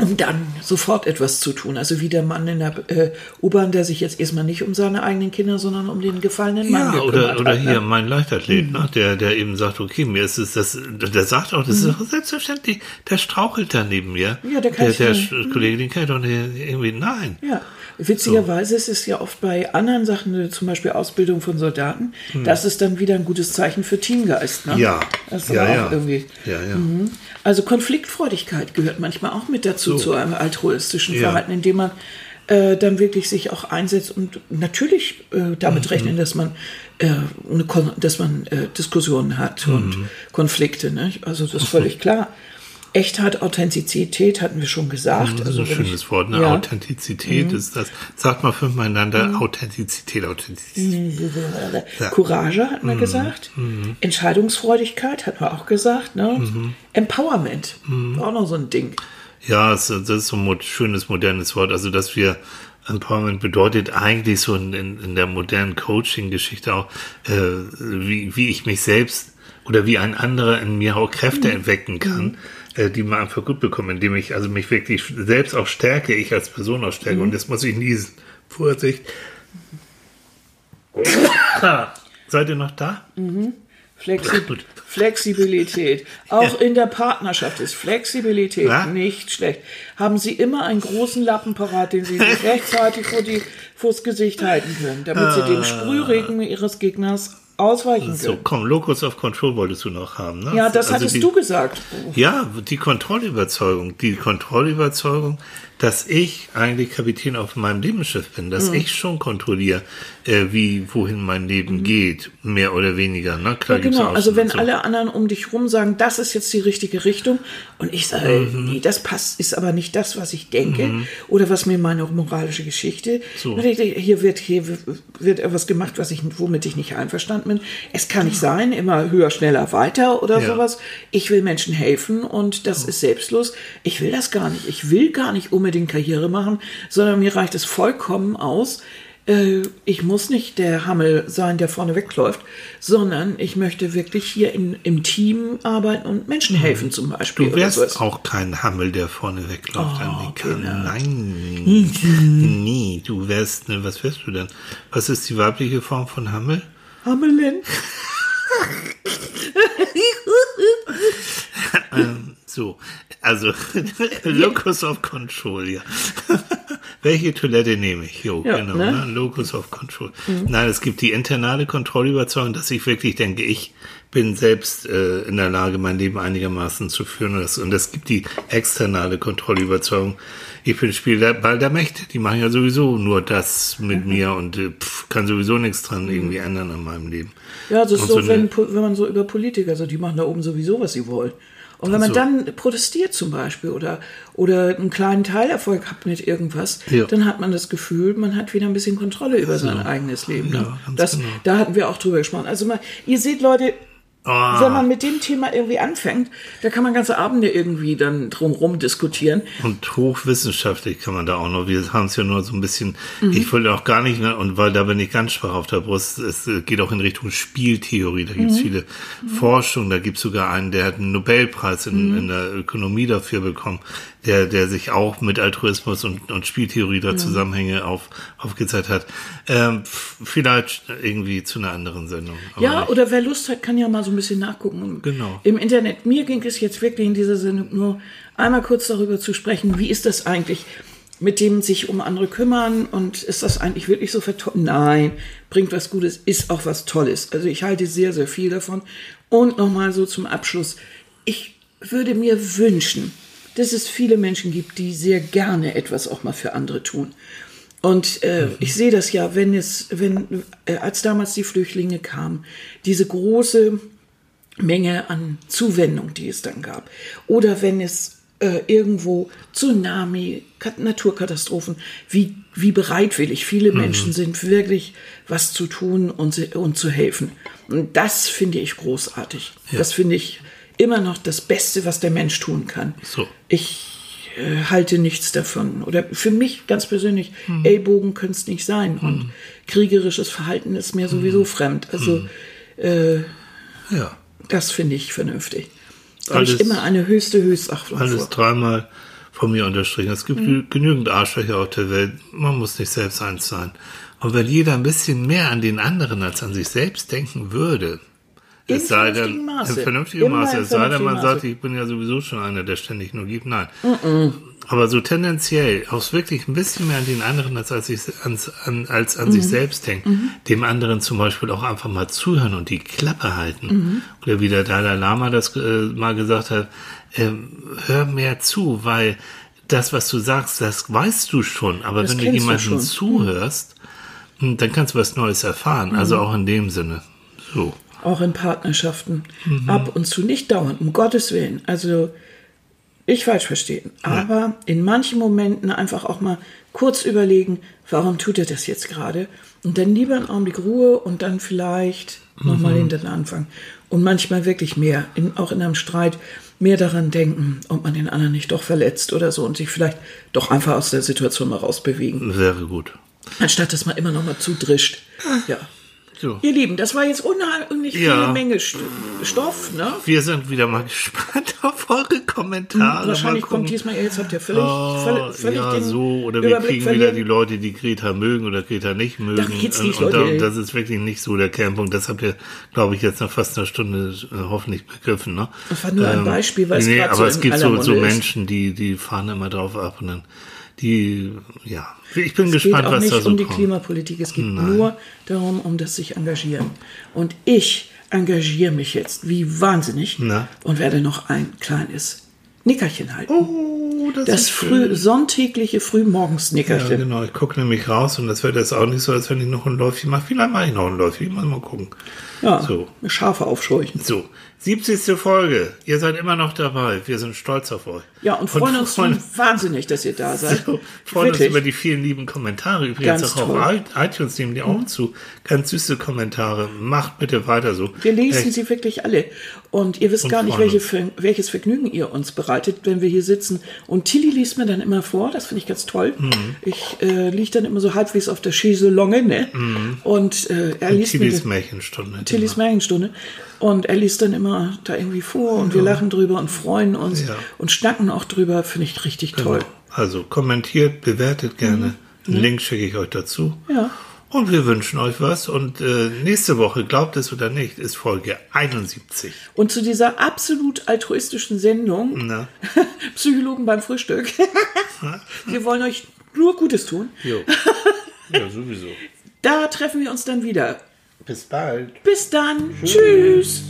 S2: um dann sofort etwas zu tun. Also wie der Mann in der äh, U-Bahn, der sich jetzt erstmal nicht um seine eigenen Kinder, sondern um den gefallenen Mann
S1: Ja, oder, oder
S2: hat.
S1: hier
S2: ne?
S1: mein Leichtathlet, ne, der, der eben sagt, okay, mir ist es das, der sagt auch, das ist doch selbstverständlich, der strauchelt da neben mir.
S2: Ja, der kann
S1: der,
S2: ich
S1: der
S2: nicht.
S1: Sch- Kollege, den kennt doch nicht irgendwie, nein.
S2: Ja, witzigerweise ist es ja oft bei anderen Sachen, äh, zum Beispiel Ausbildung von Soldaten, das ist dann wieder ein gutes Zeichen für Teamgeist. Ne?
S1: Hm. Ja,
S2: das ist
S1: ja, ja.
S2: irgendwie.
S1: Ja, ja.
S2: Mhm. Also Konfliktfreudigkeit gehört manchmal auch mit dazu,
S1: So.
S2: zu einem altruistischen
S1: Ja.
S2: Verhalten, indem man äh, dann wirklich sich auch einsetzt und natürlich äh, damit
S1: Mhm.
S2: rechnen, dass man, äh, dass man äh, Diskussionen hat und
S1: Mhm.
S2: Konflikte. Ne? Also das ist völlig klar. Echtheit, Authentizität hatten wir schon gesagt.
S1: Das ist
S2: also
S1: ein schönes
S2: ich-
S1: Wort, ne?
S2: Ja.
S1: Authentizität ist das. Sagt mal fünfmal hintereinander, Authentizität, Authentizität.
S2: Courage hat man
S1: Mhm.
S2: gesagt. Entscheidungsfreudigkeit hat man auch gesagt. Ne?
S1: Mhm.
S2: Empowerment war auch noch so ein Ding.
S1: Ja, das ist so ein schönes, modernes Wort. Also, dass wir Empowerment bedeutet eigentlich so in, in, in der modernen Coaching-Geschichte auch, äh, wie, wie ich mich selbst oder wie ein anderer in mir auch Kräfte entwecken kann, äh, die man einfach gut bekommt, indem ich also mich wirklich selbst auch stärke, ich als Person auch stärke. Und das muss ich niesen. Vorsicht. Ah, seid ihr noch da?
S2: Flexi
S1: Gut.
S2: Flexibilität. Auch in der Partnerschaft ist Flexibilität
S1: Ja.
S2: nicht schlecht. Haben Sie immer einen großen Lappen parat, den Sie sich rechtzeitig vor die, vors Gesicht halten können, damit Sie dem Sprühregen Ihres Gegners ausweichen
S1: So,
S2: können.
S1: komm, Locus of Control wolltest du noch haben, ne?
S2: Ja, das
S1: Also
S2: hattest
S1: die,
S2: du gesagt.
S1: Ja, die Kontrollüberzeugung. Die Kontrollüberzeugung, dass ich eigentlich Kapitän auf meinem Lebensschiff bin,
S2: Mhm.
S1: dass ich schon kontrolliere, äh, wie, wohin mein Leben geht, mehr oder weniger. Ne? Klar
S2: Mhm. Ja, genau. Also
S1: so-
S2: wenn
S1: so.
S2: alle anderen um dich rum sagen, das ist jetzt die richtige Richtung und ich sage,
S1: Mhm.
S2: nee, das passt, ist aber nicht das, was ich denke oder was mir meine moralische Geschichte.
S1: So.
S2: Hier wird hier wird etwas gemacht, was ich womit ich nicht einverstanden bin. Es kann nicht sein, immer höher, schneller, weiter oder
S1: Ja.
S2: sowas. Ich will Menschen helfen und das ist selbstlos. Ich will das gar nicht. Ich will gar nicht unbedingt Karriere machen, sondern mir reicht es vollkommen aus. äh, Ich muss nicht der Hammel sein, der vorne wegläuft, sondern ich möchte wirklich hier in, im Team arbeiten und Menschen helfen zum Beispiel.
S1: Du wärst auch kein Hammel, der vorne wegläuft,
S2: Oh,
S1: Annika.
S2: genau.
S1: Nein, nie. Du wärst, ne, was wärst du denn? Was ist die weibliche Form von Hammel?
S2: Hamelin.
S1: So, also Locus of Control, ja. Welche Toilette nehme ich? Jo,
S2: Ja,
S1: genau,
S2: ne?
S1: ne? Locus of Control. Nein, es gibt die internale Kontrollüberzeugung, dass ich wirklich denke, ich bin selbst äh, in der Lage, mein Leben einigermaßen zu führen. Und es gibt die externale Kontrollüberzeugung. Ich bin Spielball der Mächte. Die machen ja sowieso nur das mit
S2: Mhm.
S1: mir und äh, pff, kann sowieso nichts dran irgendwie ändern an meinem Leben.
S2: Ja, das ist
S1: Und
S2: so,
S1: so
S2: wenn, wenn man so über Politiker, so die machen da oben sowieso, was sie wollen. Und wenn man
S1: so.
S2: dann protestiert zum Beispiel oder, oder einen kleinen Teilerfolg hat mit irgendwas,
S1: Ja.
S2: dann hat man das Gefühl, man hat wieder ein bisschen Kontrolle über sein eigenes Leben.
S1: Ja,
S2: das,
S1: genau.
S2: Da hatten wir auch drüber gesprochen. Also mal, ihr seht Leute,
S1: Ah.
S2: wenn man mit dem Thema irgendwie anfängt, da kann man ganze Abende irgendwie dann drumrum diskutieren.
S1: Und hochwissenschaftlich kann man da auch noch, wir haben es ja nur so ein bisschen,
S2: Mhm.
S1: ich wollte auch gar nicht, und weil da bin ich ganz schwach auf der Brust, es äh, geht auch in Richtung Spieltheorie, da
S2: Mhm.
S1: gibt es viele Forschung, da gibt es sogar einen, der hat einen Nobelpreis in,
S2: Mhm.
S1: in der Ökonomie dafür bekommen, der, der sich auch mit Altruismus und, und Spieltheorie da Zusammenhänge auf, aufgezeigt hat. Ähm, vielleicht irgendwie zu einer anderen Sendung.
S2: Ja,
S1: nicht.
S2: oder wer Lust hat, kann ja mal so ein bisschen nachgucken.
S1: Genau.
S2: Im Internet. Mir ging es jetzt wirklich in dieser Sendung nur einmal kurz darüber zu sprechen, wie ist das eigentlich mit dem sich um andere kümmern und ist das eigentlich wirklich so vertont? Nein, bringt was Gutes, ist auch was Tolles. Also ich halte sehr, sehr viel davon. Und nochmal so zum Abschluss. Ich würde mir wünschen, dass es viele Menschen gibt, die sehr gerne etwas auch mal für andere tun. Und äh, ich sehe das ja, wenn es, wenn, äh, als damals die Flüchtlinge kamen, diese große Menge an Zuwendung, die es dann gab. Oder wenn es äh, irgendwo Tsunami, Kat- Naturkatastrophen, wie, wie bereitwillig viele Menschen sind, wirklich was zu tun und, und zu helfen. Und das finde ich großartig. Das finde ich immer noch das Beste, was der Mensch tun kann.
S1: So.
S2: Ich äh, halte nichts davon. Oder für mich ganz persönlich, Ellbogen können es nicht sein. Und kriegerisches Verhalten ist mir sowieso fremd. Also äh,
S1: ja.
S2: das finde ich vernünftig. Da habe ich
S1: Alles-
S2: immer eine höchste Höchstachtung
S1: Alles
S2: vor.
S1: dreimal von mir unterstrichen. Es gibt
S2: Mhm.
S1: genügend Arschlöcher auf der Welt. Man muss nicht selbst eins sein. Und wenn jeder ein bisschen mehr an den anderen als an sich selbst denken würde,
S2: In
S1: es sei denn,
S2: Maße.
S1: in vernünftigem Maße, es sei denn, man sagt, ich bin ja sowieso schon einer, der ständig nur gibt. Nein. Aber so tendenziell, auch wirklich ein bisschen mehr an den anderen als, als, ich, ans, an, als an
S2: Mhm.
S1: sich selbst denken, dem anderen zum Beispiel auch einfach mal zuhören und die Klappe halten.
S2: Mhm.
S1: Oder wie der Dalai Lama das äh, mal gesagt hat, ähm, hör mehr zu, weil das, was du sagst, das weißt du schon. Aber
S2: Das
S1: wenn du
S2: kennst du
S1: jemandem
S2: schon.
S1: zuhörst, hm, dann kannst du was Neues erfahren. Also
S2: Mhm.
S1: auch in dem Sinne. So.
S2: Auch in Partnerschaften.
S1: Mhm.
S2: Ab und zu, nicht dauernd, um Gottes Willen. Also nicht falsch verstehen. Aber in manchen Momenten einfach auch mal kurz überlegen, warum tut er das jetzt gerade? Und dann lieber einen Augenblick Ruhe und dann vielleicht nochmal
S1: Mhm.
S2: hinter den Anfang. Und manchmal wirklich mehr, in, auch in einem Streit. mehr daran denken, ob man den anderen nicht doch verletzt oder so und sich vielleicht doch einfach aus der Situation mal rausbewegen,
S1: Wäre gut.
S2: anstatt dass man immer noch mal zudrischt. Ja.
S1: So.
S2: Ihr Lieben, das war jetzt unheimlich
S1: Ja.
S2: viele Menge St- Stoff, ne?
S1: Wir sind wieder mal gespannt auf eure Kommentare.
S2: Wahrscheinlich
S1: Mal gucken.
S2: kommt diesmal, jetzt habt ihr völlig,
S1: Oh,
S2: völlig, völlig
S1: ja,
S2: den
S1: so, oder wir
S2: Überblick
S1: kriegen wieder
S2: verlieren.
S1: die Leute, die Greta mögen oder Greta nicht mögen.
S2: Darum geht's nicht,
S1: und, und
S2: Leute.
S1: da- das ist wirklich nicht so der Kernpunkt. Das habt ihr, glaube ich, jetzt nach fast einer Stunde äh, hoffentlich begriffen. Ne?
S2: Das war nur ein Beispiel, weil es
S1: nee,
S2: grad
S1: aber
S2: so
S1: es
S2: in
S1: gibt so, so. Menschen, die, die fahren immer drauf ab und dann, die, ja. Ich bin
S2: Es geht
S1: gespannt,
S2: auch
S1: was
S2: nicht
S1: da so
S2: um die
S1: kommt.
S2: Klimapolitik, es geht nur darum, um das sich engagieren. Und ich engagiere mich jetzt wie wahnsinnig
S1: Na?
S2: und werde noch ein kleines Nickerchen halten.
S1: Oh, das,
S2: das
S1: ist
S2: früh, sonntägliche
S1: Ja,
S2: Frühmorgens-Nickerchen.
S1: genau. Ich gucke nämlich raus und das wird jetzt auch nicht so, als wenn ich noch ein Läufchen mache. Vielleicht mache ich noch ein Läufchen. Mal, mal gucken.
S2: Ja,
S1: So.
S2: Schafe aufscheuchen.
S1: So, 70. Folge. Ihr seid immer noch dabei. Wir sind stolz auf euch.
S2: Ja, und freuen uns
S1: freuen,
S2: wahnsinnig, dass ihr da seid.
S1: so, freuen uns
S2: Wirklich.
S1: über die vielen lieben Kommentare. Übrigens
S2: Ganz
S1: auch
S2: toll. Mhm.
S1: auf iTunes nehmen die auch zu. Ganz süße Kommentare. Macht bitte weiter so.
S2: Wir lesen
S1: Echt.
S2: sie wirklich alle. Und ihr wisst
S1: Und
S2: gar nicht, welche, welches Vergnügen ihr uns bereitet, wenn wir hier sitzen. Und Tilly liest mir dann immer vor, das finde ich ganz toll.
S1: Mhm.
S2: Ich äh, liege dann immer so halbwegs auf der Chaiselonge, ne? Und äh, er liest mir
S1: Tillys Märchenstunde.
S2: Tillys Märchenstunde. Und er liest dann immer da irgendwie vor und wir lachen drüber und freuen uns und schnacken auch drüber, finde ich richtig toll.
S1: Also kommentiert, bewertet gerne. Einen Link schicke ich euch dazu.
S2: Mhm. Ja.
S1: Und wir wünschen euch was. Und äh, nächste Woche, glaubt es oder nicht, ist Folge 71.
S2: Und zu dieser absolut altruistischen Sendung,
S1: Na?
S2: Psychologen beim Frühstück, wir wollen euch nur Gutes tun.
S1: Jo. Ja, sowieso.
S2: Da treffen wir uns dann wieder.
S1: Bis bald.
S2: Bis dann. Tschüss.